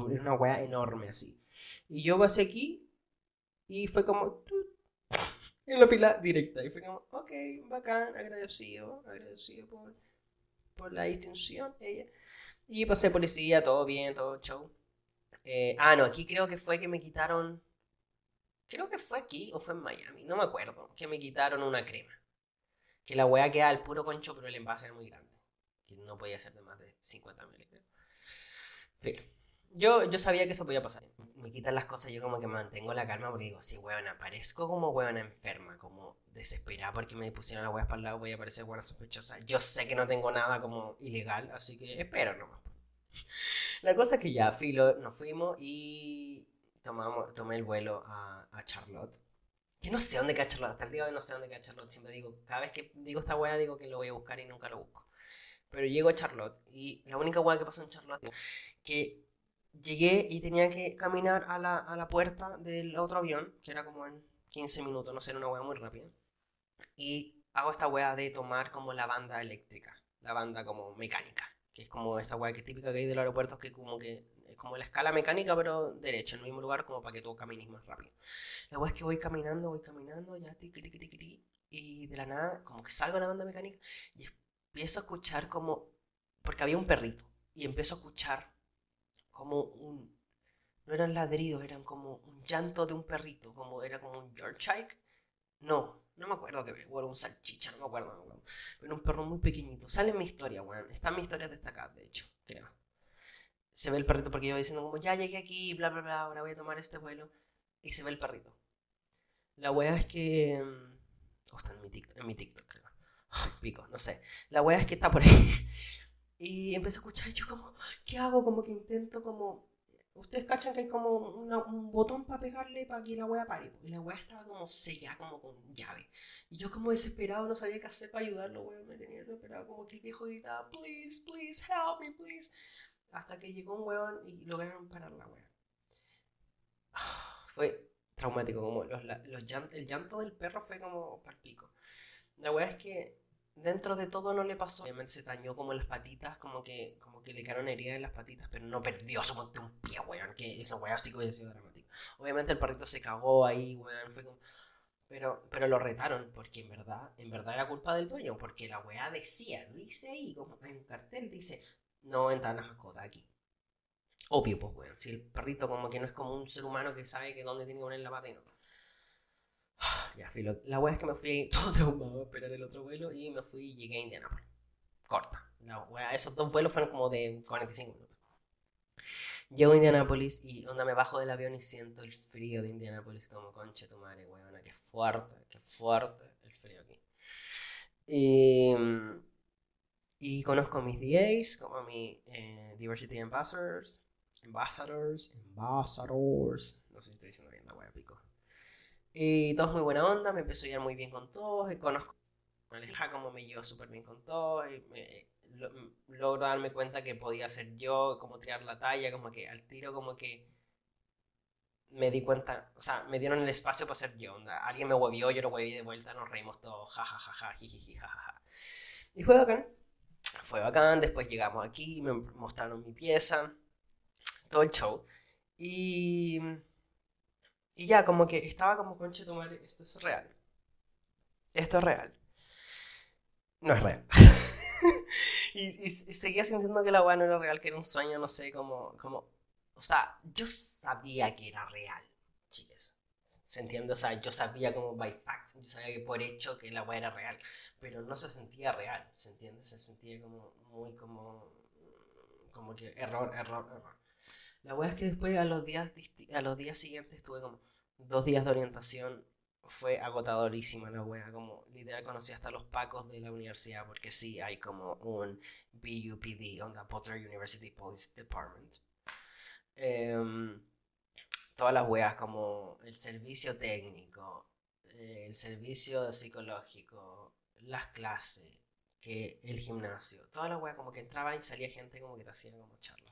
Era una weá enorme así. Y yo pasé aquí. Y fue como. En la fila directa. Y fue como, ok, bacán, agradecido. Agradecido por por la distinción, ella. Y pasé policía, todo bien, todo show. Eh, ah, no, aquí creo que fue que me quitaron. Creo que fue aquí o fue en Miami, no me acuerdo. Que me quitaron una crema. Que la weá queda al puro concho, pero el envase era muy grande. Que no podía ser de más de 50 mililitros. Fin. Yo, yo sabía que eso podía pasar. Me quitan las cosas, yo como que mantengo la calma porque digo, sí, weona, parezco como weona enferma, como desesperada porque me pusieron la weas para el lado, voy a parecer weona sospechosa. Yo sé que no tengo nada como ilegal, así que espero nomás. La cosa es que ya, filo, nos fuimos y tomamos, tomé el vuelo a, a Charlotte. Que no sé dónde queda Charlotte, hasta el día de hoy no sé dónde queda Charlotte. Siempre digo, cada vez que digo esta wea digo que lo voy a buscar y nunca lo busco. Pero llego a Charlotte y la única wea que pasó en Charlotte que llegué y tenía que caminar a la, a la puerta del otro avión, que era como en 15 minutos, no sé, era una wea muy rápida. Y hago esta wea de tomar como la banda eléctrica, la banda como mecánica, que es como esa wea que es típica que hay de los aeropuertos, que como que es como la escala mecánica, pero derecho, en el mismo lugar, como para que tú camines más rápido. La wea es que voy caminando, voy caminando, ya tiqui, tiqui, tiqui, tiqui, y de la nada, como que salgo de la banda mecánica y empiezo a escuchar como, porque había un perrito, y empiezo a escuchar como un... No eran ladridos, eran como un llanto de un perrito, como era como un Yorkshire. No, no me acuerdo que era un salchicha, no me acuerdo, no me Era un perro muy pequeñito. Sale en mi historia, weón. Está en mi historia destacada, de hecho, creo. Se ve el perrito porque yo iba diciendo como, ya llegué aquí, bla, bla, bla, ahora voy a tomar este vuelo. Y se ve el perrito. La wea es que... Oh, está en mi TikTok, en mi TikTok creo. pico, no sé. La wea es que está por ahí. Y empecé a escuchar y yo como, ¿qué hago? Como que intento como... Ustedes cachan que hay como un botón para pegarle para que la wea pare. Y la wea estaba como seca, como con llave. Y yo como desesperado no sabía qué hacer para ayudarlo, weón. Me tenía desesperado como que el viejo gritaba, please, please, help me, please. Hasta que llegó un weón y lograron parar la wea. Fue traumático, como los, los el llanto del perro fue como pico La wea es que dentro de todo no le pasó. Obviamente se dañó como las patitas, como que, como que le quedaron heridas en las patitas, pero no perdió su de un pie, weón, que esa weá sí que hubiera sido dramático. Obviamente el perrito se cagó ahí, weón, fue como... Pero, pero lo retaron, porque en verdad, en verdad era culpa del dueño, porque la weá decía, dice ahí, como hay un cartel, dice, no entra la mascota aquí. Obvio, pues, weón, si el perrito como que no es como un ser humano que sabe que dónde tiene que poner la pata y no. Ya. La wea es que me fui todo traumado a esperar el otro vuelo y me fui y llegué a Indianapolis. Corta. La wea, esos dos vuelos fueron como de 45 minutos. Llego a Indianapolis y onda me bajo del avión y siento el frío de Indianapolis como concha tu madre, weona, que fuerte, que fuerte el frío aquí. Y, y conozco a mis DAs, como a mis eh, Diversity Ambassadors, Ambassadors, Ambassadors, no sé si estoy diciendo bien la wea pico. Y todos muy buena onda, me empezó a muy bien con todos, y conozco a como me llevo súper bien con todos, y logro darme cuenta que podía ser yo, como tirar la talla, como que al tiro como que me di cuenta, o sea, me dieron el espacio para ser yo, alguien me huevió, yo lo hueví de vuelta, nos reímos todos, jajajaja, jijiji, jajaja. Y fue bacán, fue bacán, después llegamos aquí, me mostraron mi pieza, todo el show, y y ya, como que estaba como, conche tu madre, esto es real. Esto es real. No es real. y, seguía sintiendo que la weá no era real, que era un sueño, no sé, como, como... O sea, yo sabía que era real, chicos. ¿Se entiende? O sea, yo sabía como by fact, yo sabía que por hecho que la weá era real, pero no se sentía real, ¿se entiende? Se sentía como muy como... Como que error, error, error. La weá es que después a los días, a los días siguientes tuve como dos días de orientación. Fue agotadorísima la wea, como literal conocí hasta los pacos de la universidad, porque sí hay como un BUPD, on the Potter University Police Department. Em, todas las weas como el servicio técnico, el servicio psicológico, las clases, que el gimnasio, toda la wea como que entraba y salía gente como que te hacía como charlas.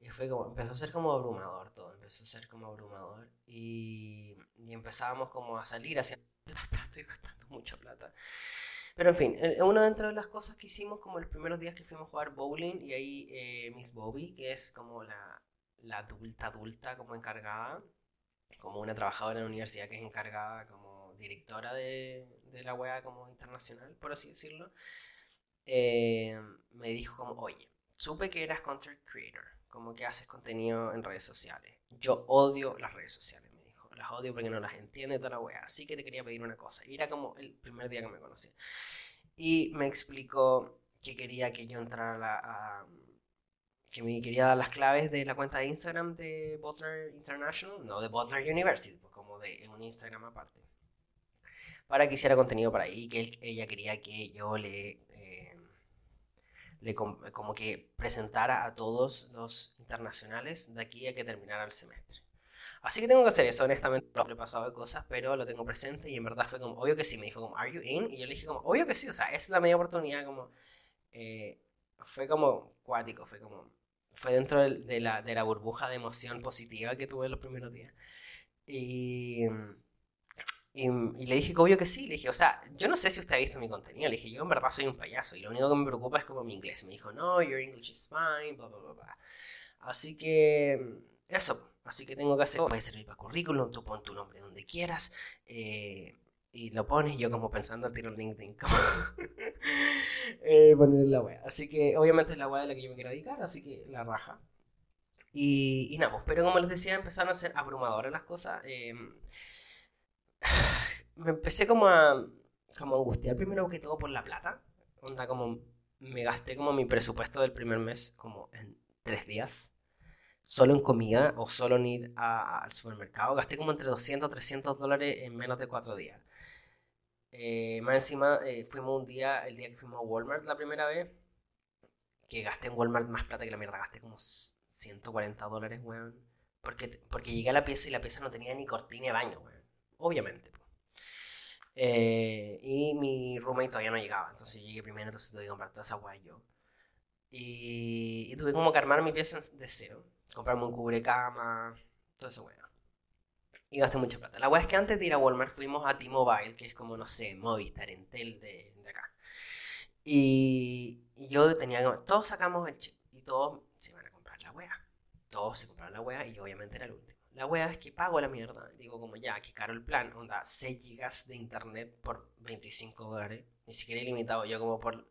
Y fue como, empezó a ser como abrumador todo, empezó a ser como abrumador. Y, y empezábamos como a salir hacia plata, estoy gastando mucha plata. Pero en fin, una de las cosas que hicimos como los primeros días que fuimos a jugar bowling y ahí eh, Miss Bobby, que es como la, la adulta adulta como encargada, como una trabajadora en la universidad que es encargada como directora de, de la web como internacional, por así decirlo eh, me dijo como, oye, supe que eras content creator, como que haces contenido en redes sociales. Yo odio las redes sociales, me dijo. Las odio porque no las entiende toda la wea. Así que te quería pedir una cosa. Y era como el primer día que me conocí. Y me explicó que quería que yo entrara a, que me quería dar las claves de la cuenta de Instagram de Butler International, no de Butler University, pues como de un Instagram aparte, para que hiciera contenido para ahí, que ella quería que yo le, le como que presentara a todos los internacionales de aquí a que terminara el semestre. Así que tengo que hacer eso, honestamente, lo he pasado de cosas, pero lo tengo presente y en verdad fue como, obvio que sí, me dijo como, ¿Are you in? Y yo le dije como, obvio que sí, o sea, es la media oportunidad, como, eh, fue como cuático, fue como, fue dentro de, la, de la burbuja de emoción positiva que tuve los primeros días. Y, y, le dije obvio que sí, le dije, o sea, yo no sé si usted ha visto mi contenido, le dije, yo en verdad soy un payaso y lo único que me preocupa es como mi inglés. Me dijo, no, your English is fine, bla, bla, bla, bla. Así que, eso, así que tengo que hacer, puede servir para currículum, tú pon tu nombre donde quieras. Eh, y lo pones yo como pensando tiro LinkedIn como eh, poner la web así que obviamente es la web de la que yo me quiero dedicar así que la raja y, y nada pues pero como les decía empezaron a ser abrumadoras las cosas em, me empecé como a como a angustiar primero que todo por la plata. Onda como me gasté como mi presupuesto del primer mes como en tres días. Solo en comida o solo en ir al supermercado. Gasté como entre 200 300 dólares en menos de cuatro días. Eh, más encima, eh, fuimos un día, el día que fuimos a Walmart la primera vez, que gasté en Walmart más plata que la mierda, gasté como 140 dólares, weón. Porque, porque llegué a la pieza y la pieza no tenía ni cortina de baño, weón. Obviamente. Eh, y mi roommate todavía no llegaba, entonces llegué primero, entonces tuve que comprar toda esa weá yo. Y, tuve como que armar mi pieza de cero. Comprarme un cubrecama, todo eso, weón y gasté mucha plata. La weá es que antes de ir a Walmart fuimos a T-Mobile, que es como, no sé, Movistar, Entel de, de acá. Y, yo tenía que... Todos sacamos el chip y todos se iban a comprar la weá. Todos se compraron la weá y yo obviamente era el último. La weá es que pago la mierda. Digo como ya, que caro el plan. Onda, 6 gigas de internet por 25 dólares. Ni siquiera ilimitado. Yo como por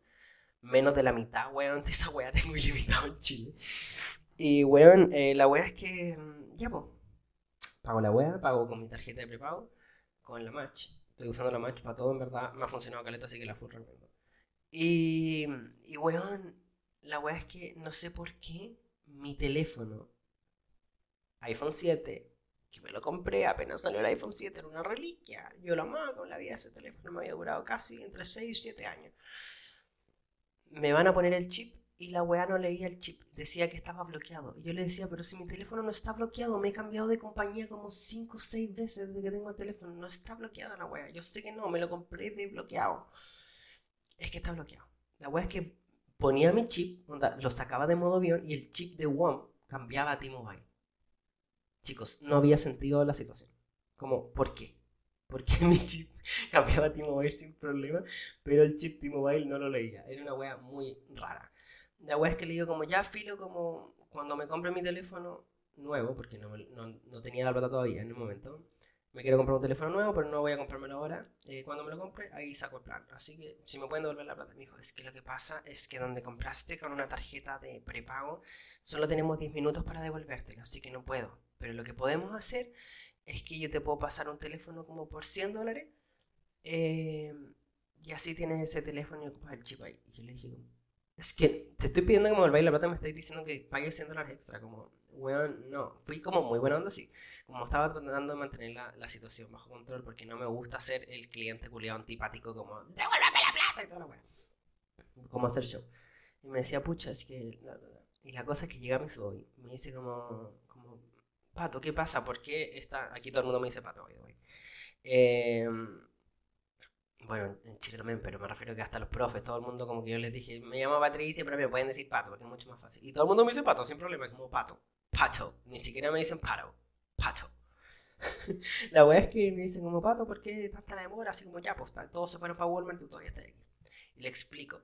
menos de la mitad, weón, de esa weá tengo ilimitado en Chile. Y weón, eh, la weá es que... Mm, ya, pues pago la web, pago con mi tarjeta de prepago, con la Match. Estoy usando la Match para todo, en verdad. Me ha funcionado caleta, así que la full recomiendo. Y, y weón, la weá es que no sé por qué mi teléfono, iPhone 7, que me lo compré apenas salió el iPhone 7, era una reliquia. Yo lo amaba con la vida, ese teléfono me había durado casi entre 6 y 7 años. Me van a poner el chip y la weá no leía el chip, decía que estaba bloqueado. Y yo le decía, pero si mi teléfono no está bloqueado, me he cambiado de compañía como 5 o 6 veces desde que tengo el teléfono, no está bloqueada la weá. Yo sé que no, me lo compré desbloqueado. Es que está bloqueado. La weá es que ponía mi chip, lo sacaba de modo avión y el chip de WOM cambiaba a T-Mobile. Chicos, no había sentido la situación. Como, ¿por qué? Porque mi chip cambiaba T-Mobile sin problema, pero el chip T-Mobile no lo leía. Era una wea muy rara. La wea es que le digo como ya filo como cuando me compre mi teléfono nuevo, porque no, no, tenía la plata todavía en el momento. Me quiero comprar un teléfono nuevo, pero no voy a comprármelo ahora. Eh, cuando me lo compre, ahí saco el plan. Así que si me pueden devolver la plata. Me dijo, es que lo que pasa es que donde compraste con una tarjeta de prepago, solo tenemos 10 minutos para devolvértelo, así que no puedo. Pero lo que podemos hacer es que yo te puedo pasar un teléfono como por 100 dólares. Eh, y así tienes ese teléfono y ocupas el chip ahí. Y yo le dije, es que te estoy pidiendo que me volváis la plata me estáis diciendo que pague 100 dólares extra. Como, weón, no. Fui como muy buena onda, así. Como estaba tratando de mantener la, la, situación bajo control porque no me gusta ser el cliente culiado antipático como, devuélveme la plata y toda la weón. Como hacer show. Y me decía, pucha, es que... Y la cosa es que llega mi soy, me dice como, Pato, ¿qué pasa? ¿Por qué está...? Aquí todo el mundo me dice Pato, güey. Eh, bueno, en Chile también, pero me refiero que hasta los profes, todo el mundo como que yo les dije, me llamo Patricia, pero me pueden decir Pato, porque es mucho más fácil. Y todo el mundo me dice Pato, sin problema, es como Pato, Pato, ni siquiera me dicen Pato, Pato. la wea es que me dicen como Pato, ¿por qué tanta demora? Así como ya, pues todos se fueron para Walmart, tú todavía estás aquí. Y le explico.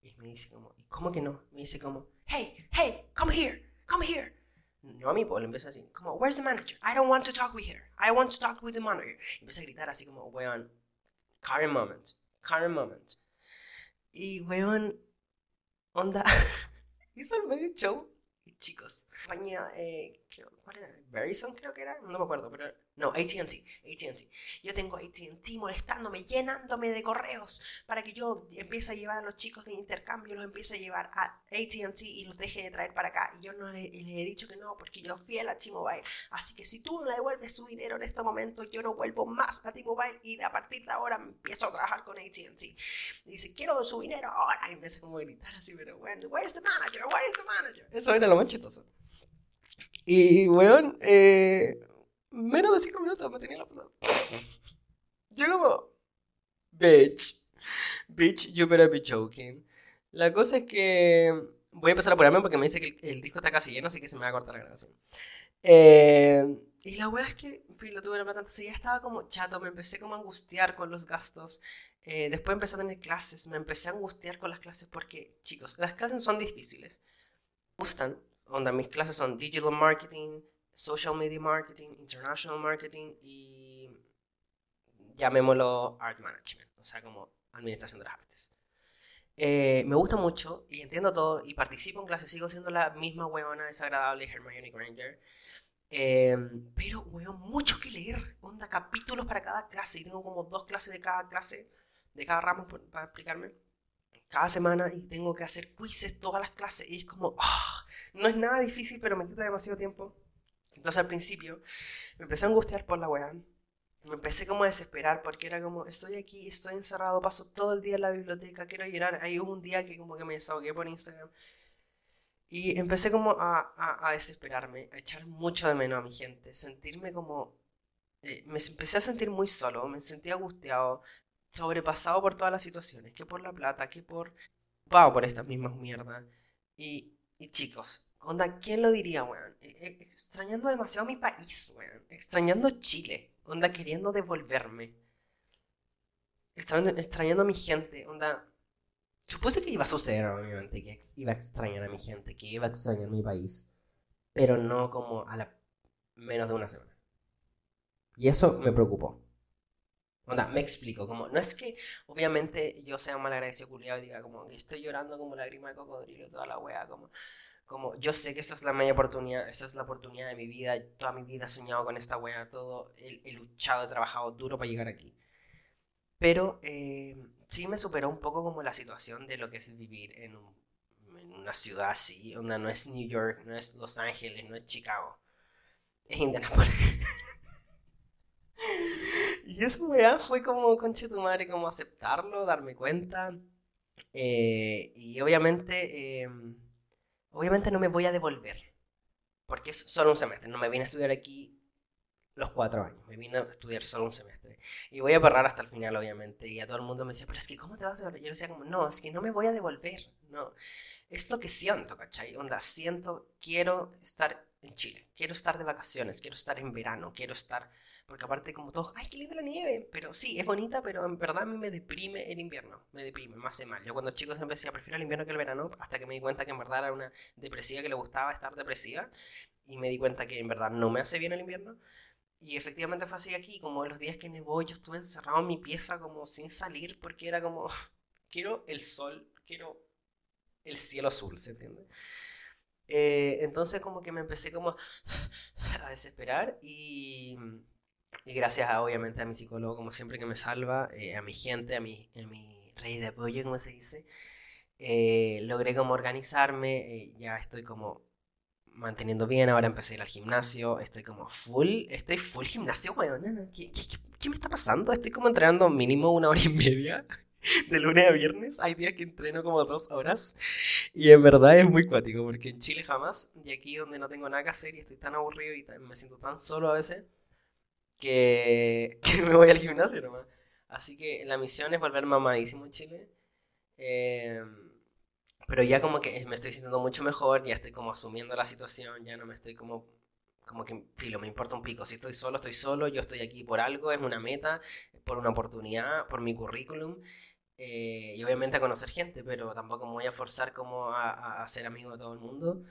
Y me dice como, ¿y cómo que no? Me dice como, hey, hey, come here, come here. Pues le empieza así, como, where's the manager? I don't want to talk with her. I want to talk with the manager. Y empieza a gritar así como, weón, current moment, current moment. Y, weón, onda, hizo el medio show. Y chicos, compañía, eh, ¿cuál era? Verizon creo que era, no me acuerdo, pero no, ATT, ATT. Yo tengo ATT molestándome, llenándome de correos para que yo empiece a llevar a los chicos de intercambio, los empiece a llevar a ATT y los deje de traer para acá. Y yo no le, he dicho que no, porque yo fui a la T-Mobile. Así que si tú no devuelves su dinero en este momento, yo no vuelvo más a T-Mobile y a partir de ahora empiezo a trabajar con ATT. Dice, quiero su dinero ahora. Y empecé como a gritar así, pero bueno, where's the manager? Where is the manager? Eso era lo más chistoso. Y, weón, eh menos de 5 minutos me tenía la pasada. Yo como, bitch, bitch, you better be joking. La cosa es que voy a empezar a apurarme porque me dice que el, disco está casi lleno, así que se me va a cortar la grabación. Eh, y la wea es que, en fin, lo tuve la plata, entonces ya estaba como chato, me empecé como a angustiar con los gastos. Eh, después empecé a tener clases, me empecé a angustiar con las clases porque, chicos, las clases son difíciles. Me gustan, onda, mis clases son digital marketing, social media marketing, international marketing y llamémoslo art management, o sea, como administración de las artes. Eh, me gusta mucho y entiendo todo y participo en clases, sigo siendo la misma weona desagradable Hermione Granger. Eh, pero, weón, mucho que leer, onda, capítulos para cada clase y tengo como dos clases de cada clase, de cada ramo para explicarme cada semana y tengo que hacer quizzes todas las clases y es como, ah, no es nada difícil, pero me quita demasiado tiempo. Entonces al principio me empecé a angustiar por la weá. Me empecé como a desesperar porque era como, estoy aquí, estoy encerrado, paso todo el día en la biblioteca, quiero llorar. Ahí un día que como que me desahogué por Instagram. Y empecé como a, a, desesperarme, a echar mucho de menos a mi gente, sentirme como... Eh, me empecé a sentir muy solo, me sentía angustiado, sobrepasado por todas las situaciones, que por la plata, que por... Pago por estas mismas mierdas. Y, y chicos, Onda, ¿quién lo diría, weón? E, e, extrañando demasiado mi país, weón. Extrañando Chile. Onda, queriendo devolverme. Extrañando, extrañando a mi gente. Onda, supuse que iba a suceder, obviamente, que iba a extrañar a mi gente, que iba a extrañar mi país. Pero no como a la menos de una semana. Y eso me preocupó. Onda, me explico, como, no es que obviamente yo sea mal agradecido culiado y diga como que estoy llorando como lágrima de cocodrilo toda la wea, como como yo sé que esa es la media oportunidad, esa es la oportunidad de mi vida, toda mi vida he soñado con esta wea, todo, he, luchado, he trabajado duro para llegar aquí. Pero eh, sí me superó un poco como la situación de lo que es vivir en, una ciudad así, una no es New York, no es Los Ángeles, no es Chicago, es Indianapolis. y esa wea fue como, conche tu madre, como aceptarlo, darme cuenta. Eh, y obviamente... Em, obviamente no me voy a devolver, porque es solo un semestre, no me vine a estudiar aquí los cuatro años, me vine a estudiar solo un semestre. Y voy a parar hasta el final, obviamente, y a todo el mundo me decía, pero es que ¿cómo te vas a devolver? Yo decía como, no, es que no me voy a devolver, no, es lo que siento, ¿cachai? Onda, siento, quiero estar en Chile, quiero estar de vacaciones, quiero estar en verano, quiero estar porque aparte como todos, ay, qué linda la nieve. Pero sí, es bonita, pero en verdad a mí me deprime el invierno. Me deprime, me hace mal. Yo cuando chicos siempre decía, prefiero el invierno que el verano, hasta que me di cuenta que en verdad era una depresiva que le gustaba estar depresiva. Y me di cuenta que en verdad no me hace bien el invierno. Y efectivamente fue así aquí, como los días que voy, yo estuve encerrado en mi pieza como sin salir, porque era como, quiero el sol, quiero el cielo azul, ¿se entiende? Eh, entonces como que me empecé como a desesperar y y gracias obviamente a mi psicólogo, como siempre, que me salva, eh, a mi gente, a mi, a mi rey de apoyo, como se dice, eh, logré como organizarme, eh, ya estoy como manteniendo bien, ahora empecé a ir al gimnasio, estoy como full, estoy full gimnasio, weón, ¿Qué, qué, qué, me está pasando? Estoy como entrenando mínimo una hora y media. De lunes a viernes, hay días que entreno como dos horas y en verdad es muy cuático porque en Chile jamás, y aquí donde no tengo nada que hacer y estoy tan aburrido y me siento tan solo a veces, que, me voy al gimnasio nomás. Así que la misión es volver mamadísimo en Chile. Em, pero ya como que me estoy sintiendo mucho mejor, ya estoy como asumiendo la situación, ya no me estoy como, como que, filo, me importa un pico. Si estoy solo, estoy solo, yo estoy aquí por algo, es una meta, por una oportunidad, por mi currículum. Eh, y obviamente a conocer gente, pero tampoco me voy a forzar como a, a, ser amigo de todo el mundo.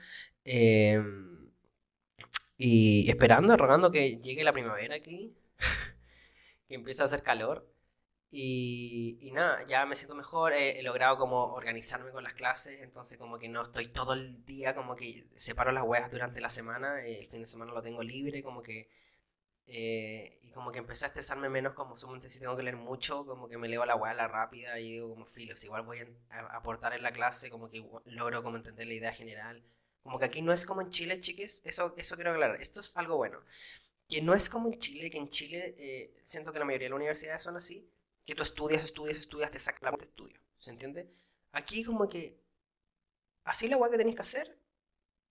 Eh, y esperando, rogando que llegue la primavera aquí, que empiece a hacer calor. Y, y nada, ya me siento mejor, he, logrado como organizarme con las clases, entonces como que no estoy todo el día, como que separo las weas durante la semana, el fin de semana lo tengo libre, como que... eh, y como que empecé a estresarme menos, como sumamente si tengo que leer mucho, como que me leo la la rápida y digo como filos, igual voy a, aportar en la clase, como que logro como entender la idea general. Como que aquí no es como en Chile, chiques, eso, eso quiero aclarar, esto es algo bueno. Que no es como en Chile, que en Chile eh, siento que la mayoría de las universidades son así, que tú estudias, estudias, estudias, te sacas la de estudio, ¿se entiende? Aquí como que así la weá que tenéis que hacer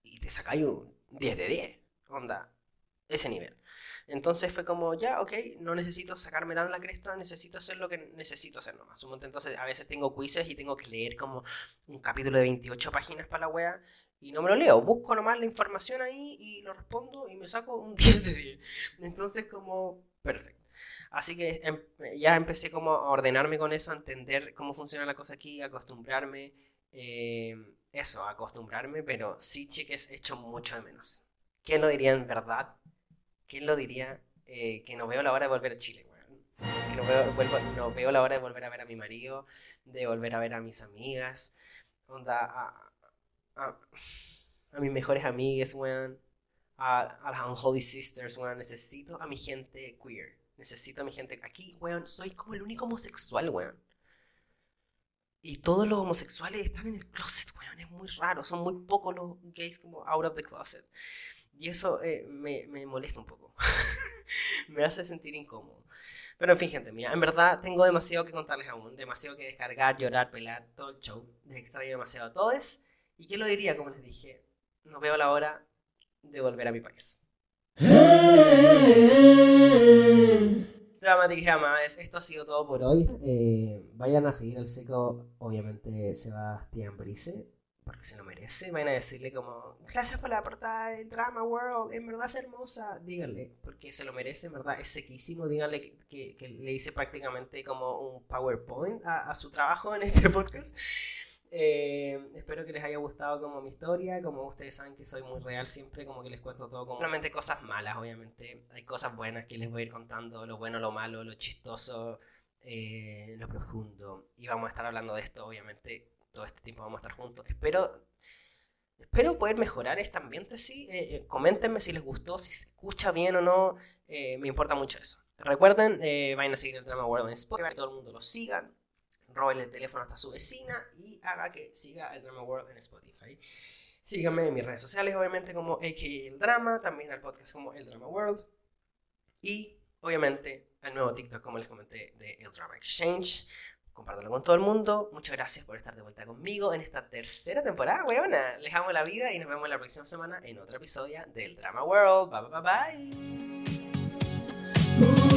y te sacáis un 10 de 10, onda, ese nivel. Entonces fue como, ya, ok, no necesito sacarme tan la cresta, necesito hacer lo que necesito hacer nomás. Entonces a veces tengo quizzes y tengo que leer como un capítulo de 28 páginas para la wea y no me lo leo, busco nomás la información ahí y lo respondo y me saco un 10 de 10. Entonces como, perfecto. Así que em- ya empecé como a ordenarme con eso, a entender cómo funciona la cosa aquí, acostumbrarme, eh, eso, acostumbrarme, pero sí, chiques, echo mucho de menos. ¿Quién lo diría en verdad? ¿Quién lo diría eh, que no veo la hora de volver a Chile? Que no veo, vuelvo- no veo la hora de volver a ver a mi marido, de volver a ver a mis amigas, onda, a, a, a mis mejores amigas, weón, a, a las Unholy Sisters, weón, necesito a mi gente queer, necesito a mi gente, aquí, weón, soy como el único homosexual, weón. Y todos los homosexuales están en el closet, weón, es muy raro, son muy pocos los gays como out of the closet. Y eso eh, me, me molesta un poco. me hace sentir incómodo. Pero en fin, gente mía, en verdad tengo demasiado que contarles aún, demasiado que descargar, llorar, pelar, todo el show. Les extraño demasiado a todos. ¿Y qué lo diría? Como les dije, no veo la hora de volver a mi país. Dramatic jamás, esto ha sido todo por hoy. Eh, vayan a seguir al seco, obviamente, Sebastián Brice, porque se lo merece. Vayan a decirle como, gracias por la portada del Drama World, en verdad es hermosa. Díganle, porque se lo merece, en verdad es sequísimo. Díganle que, que- que le hice prácticamente como un PowerPoint a, a su trabajo en este podcast. Eh, espero que les haya gustado como mi historia, como ustedes saben que soy muy real siempre, como que les cuento todo como solamente cosas malas, obviamente. Hay cosas buenas que les voy a ir contando, lo bueno, lo malo, lo chistoso, eh, lo profundo. Y vamos a estar hablando de esto, obviamente, todo este tiempo vamos a estar juntos. Espero, espero poder mejorar este ambiente, sí. Eh, coméntenme si les gustó, si se escucha bien o no. me importa mucho eso. Recuerden, vayan a seguir el Drama World en Spotify, que todo el mundo lo siga roben el teléfono hasta su vecina y haga que siga el Drama World en Spotify. Síganme en mis redes sociales, obviamente, como AKA El Drama, también al podcast como El Drama World. Y, obviamente, al nuevo TikTok, como les comenté, de El Drama Exchange. Compártelo con todo el mundo. Muchas gracias por estar de vuelta conmigo en esta tercera temporada, weona. Les amo la vida y nos vemos la próxima semana en otro episodio del Drama World. Bye, bye, bye, bye.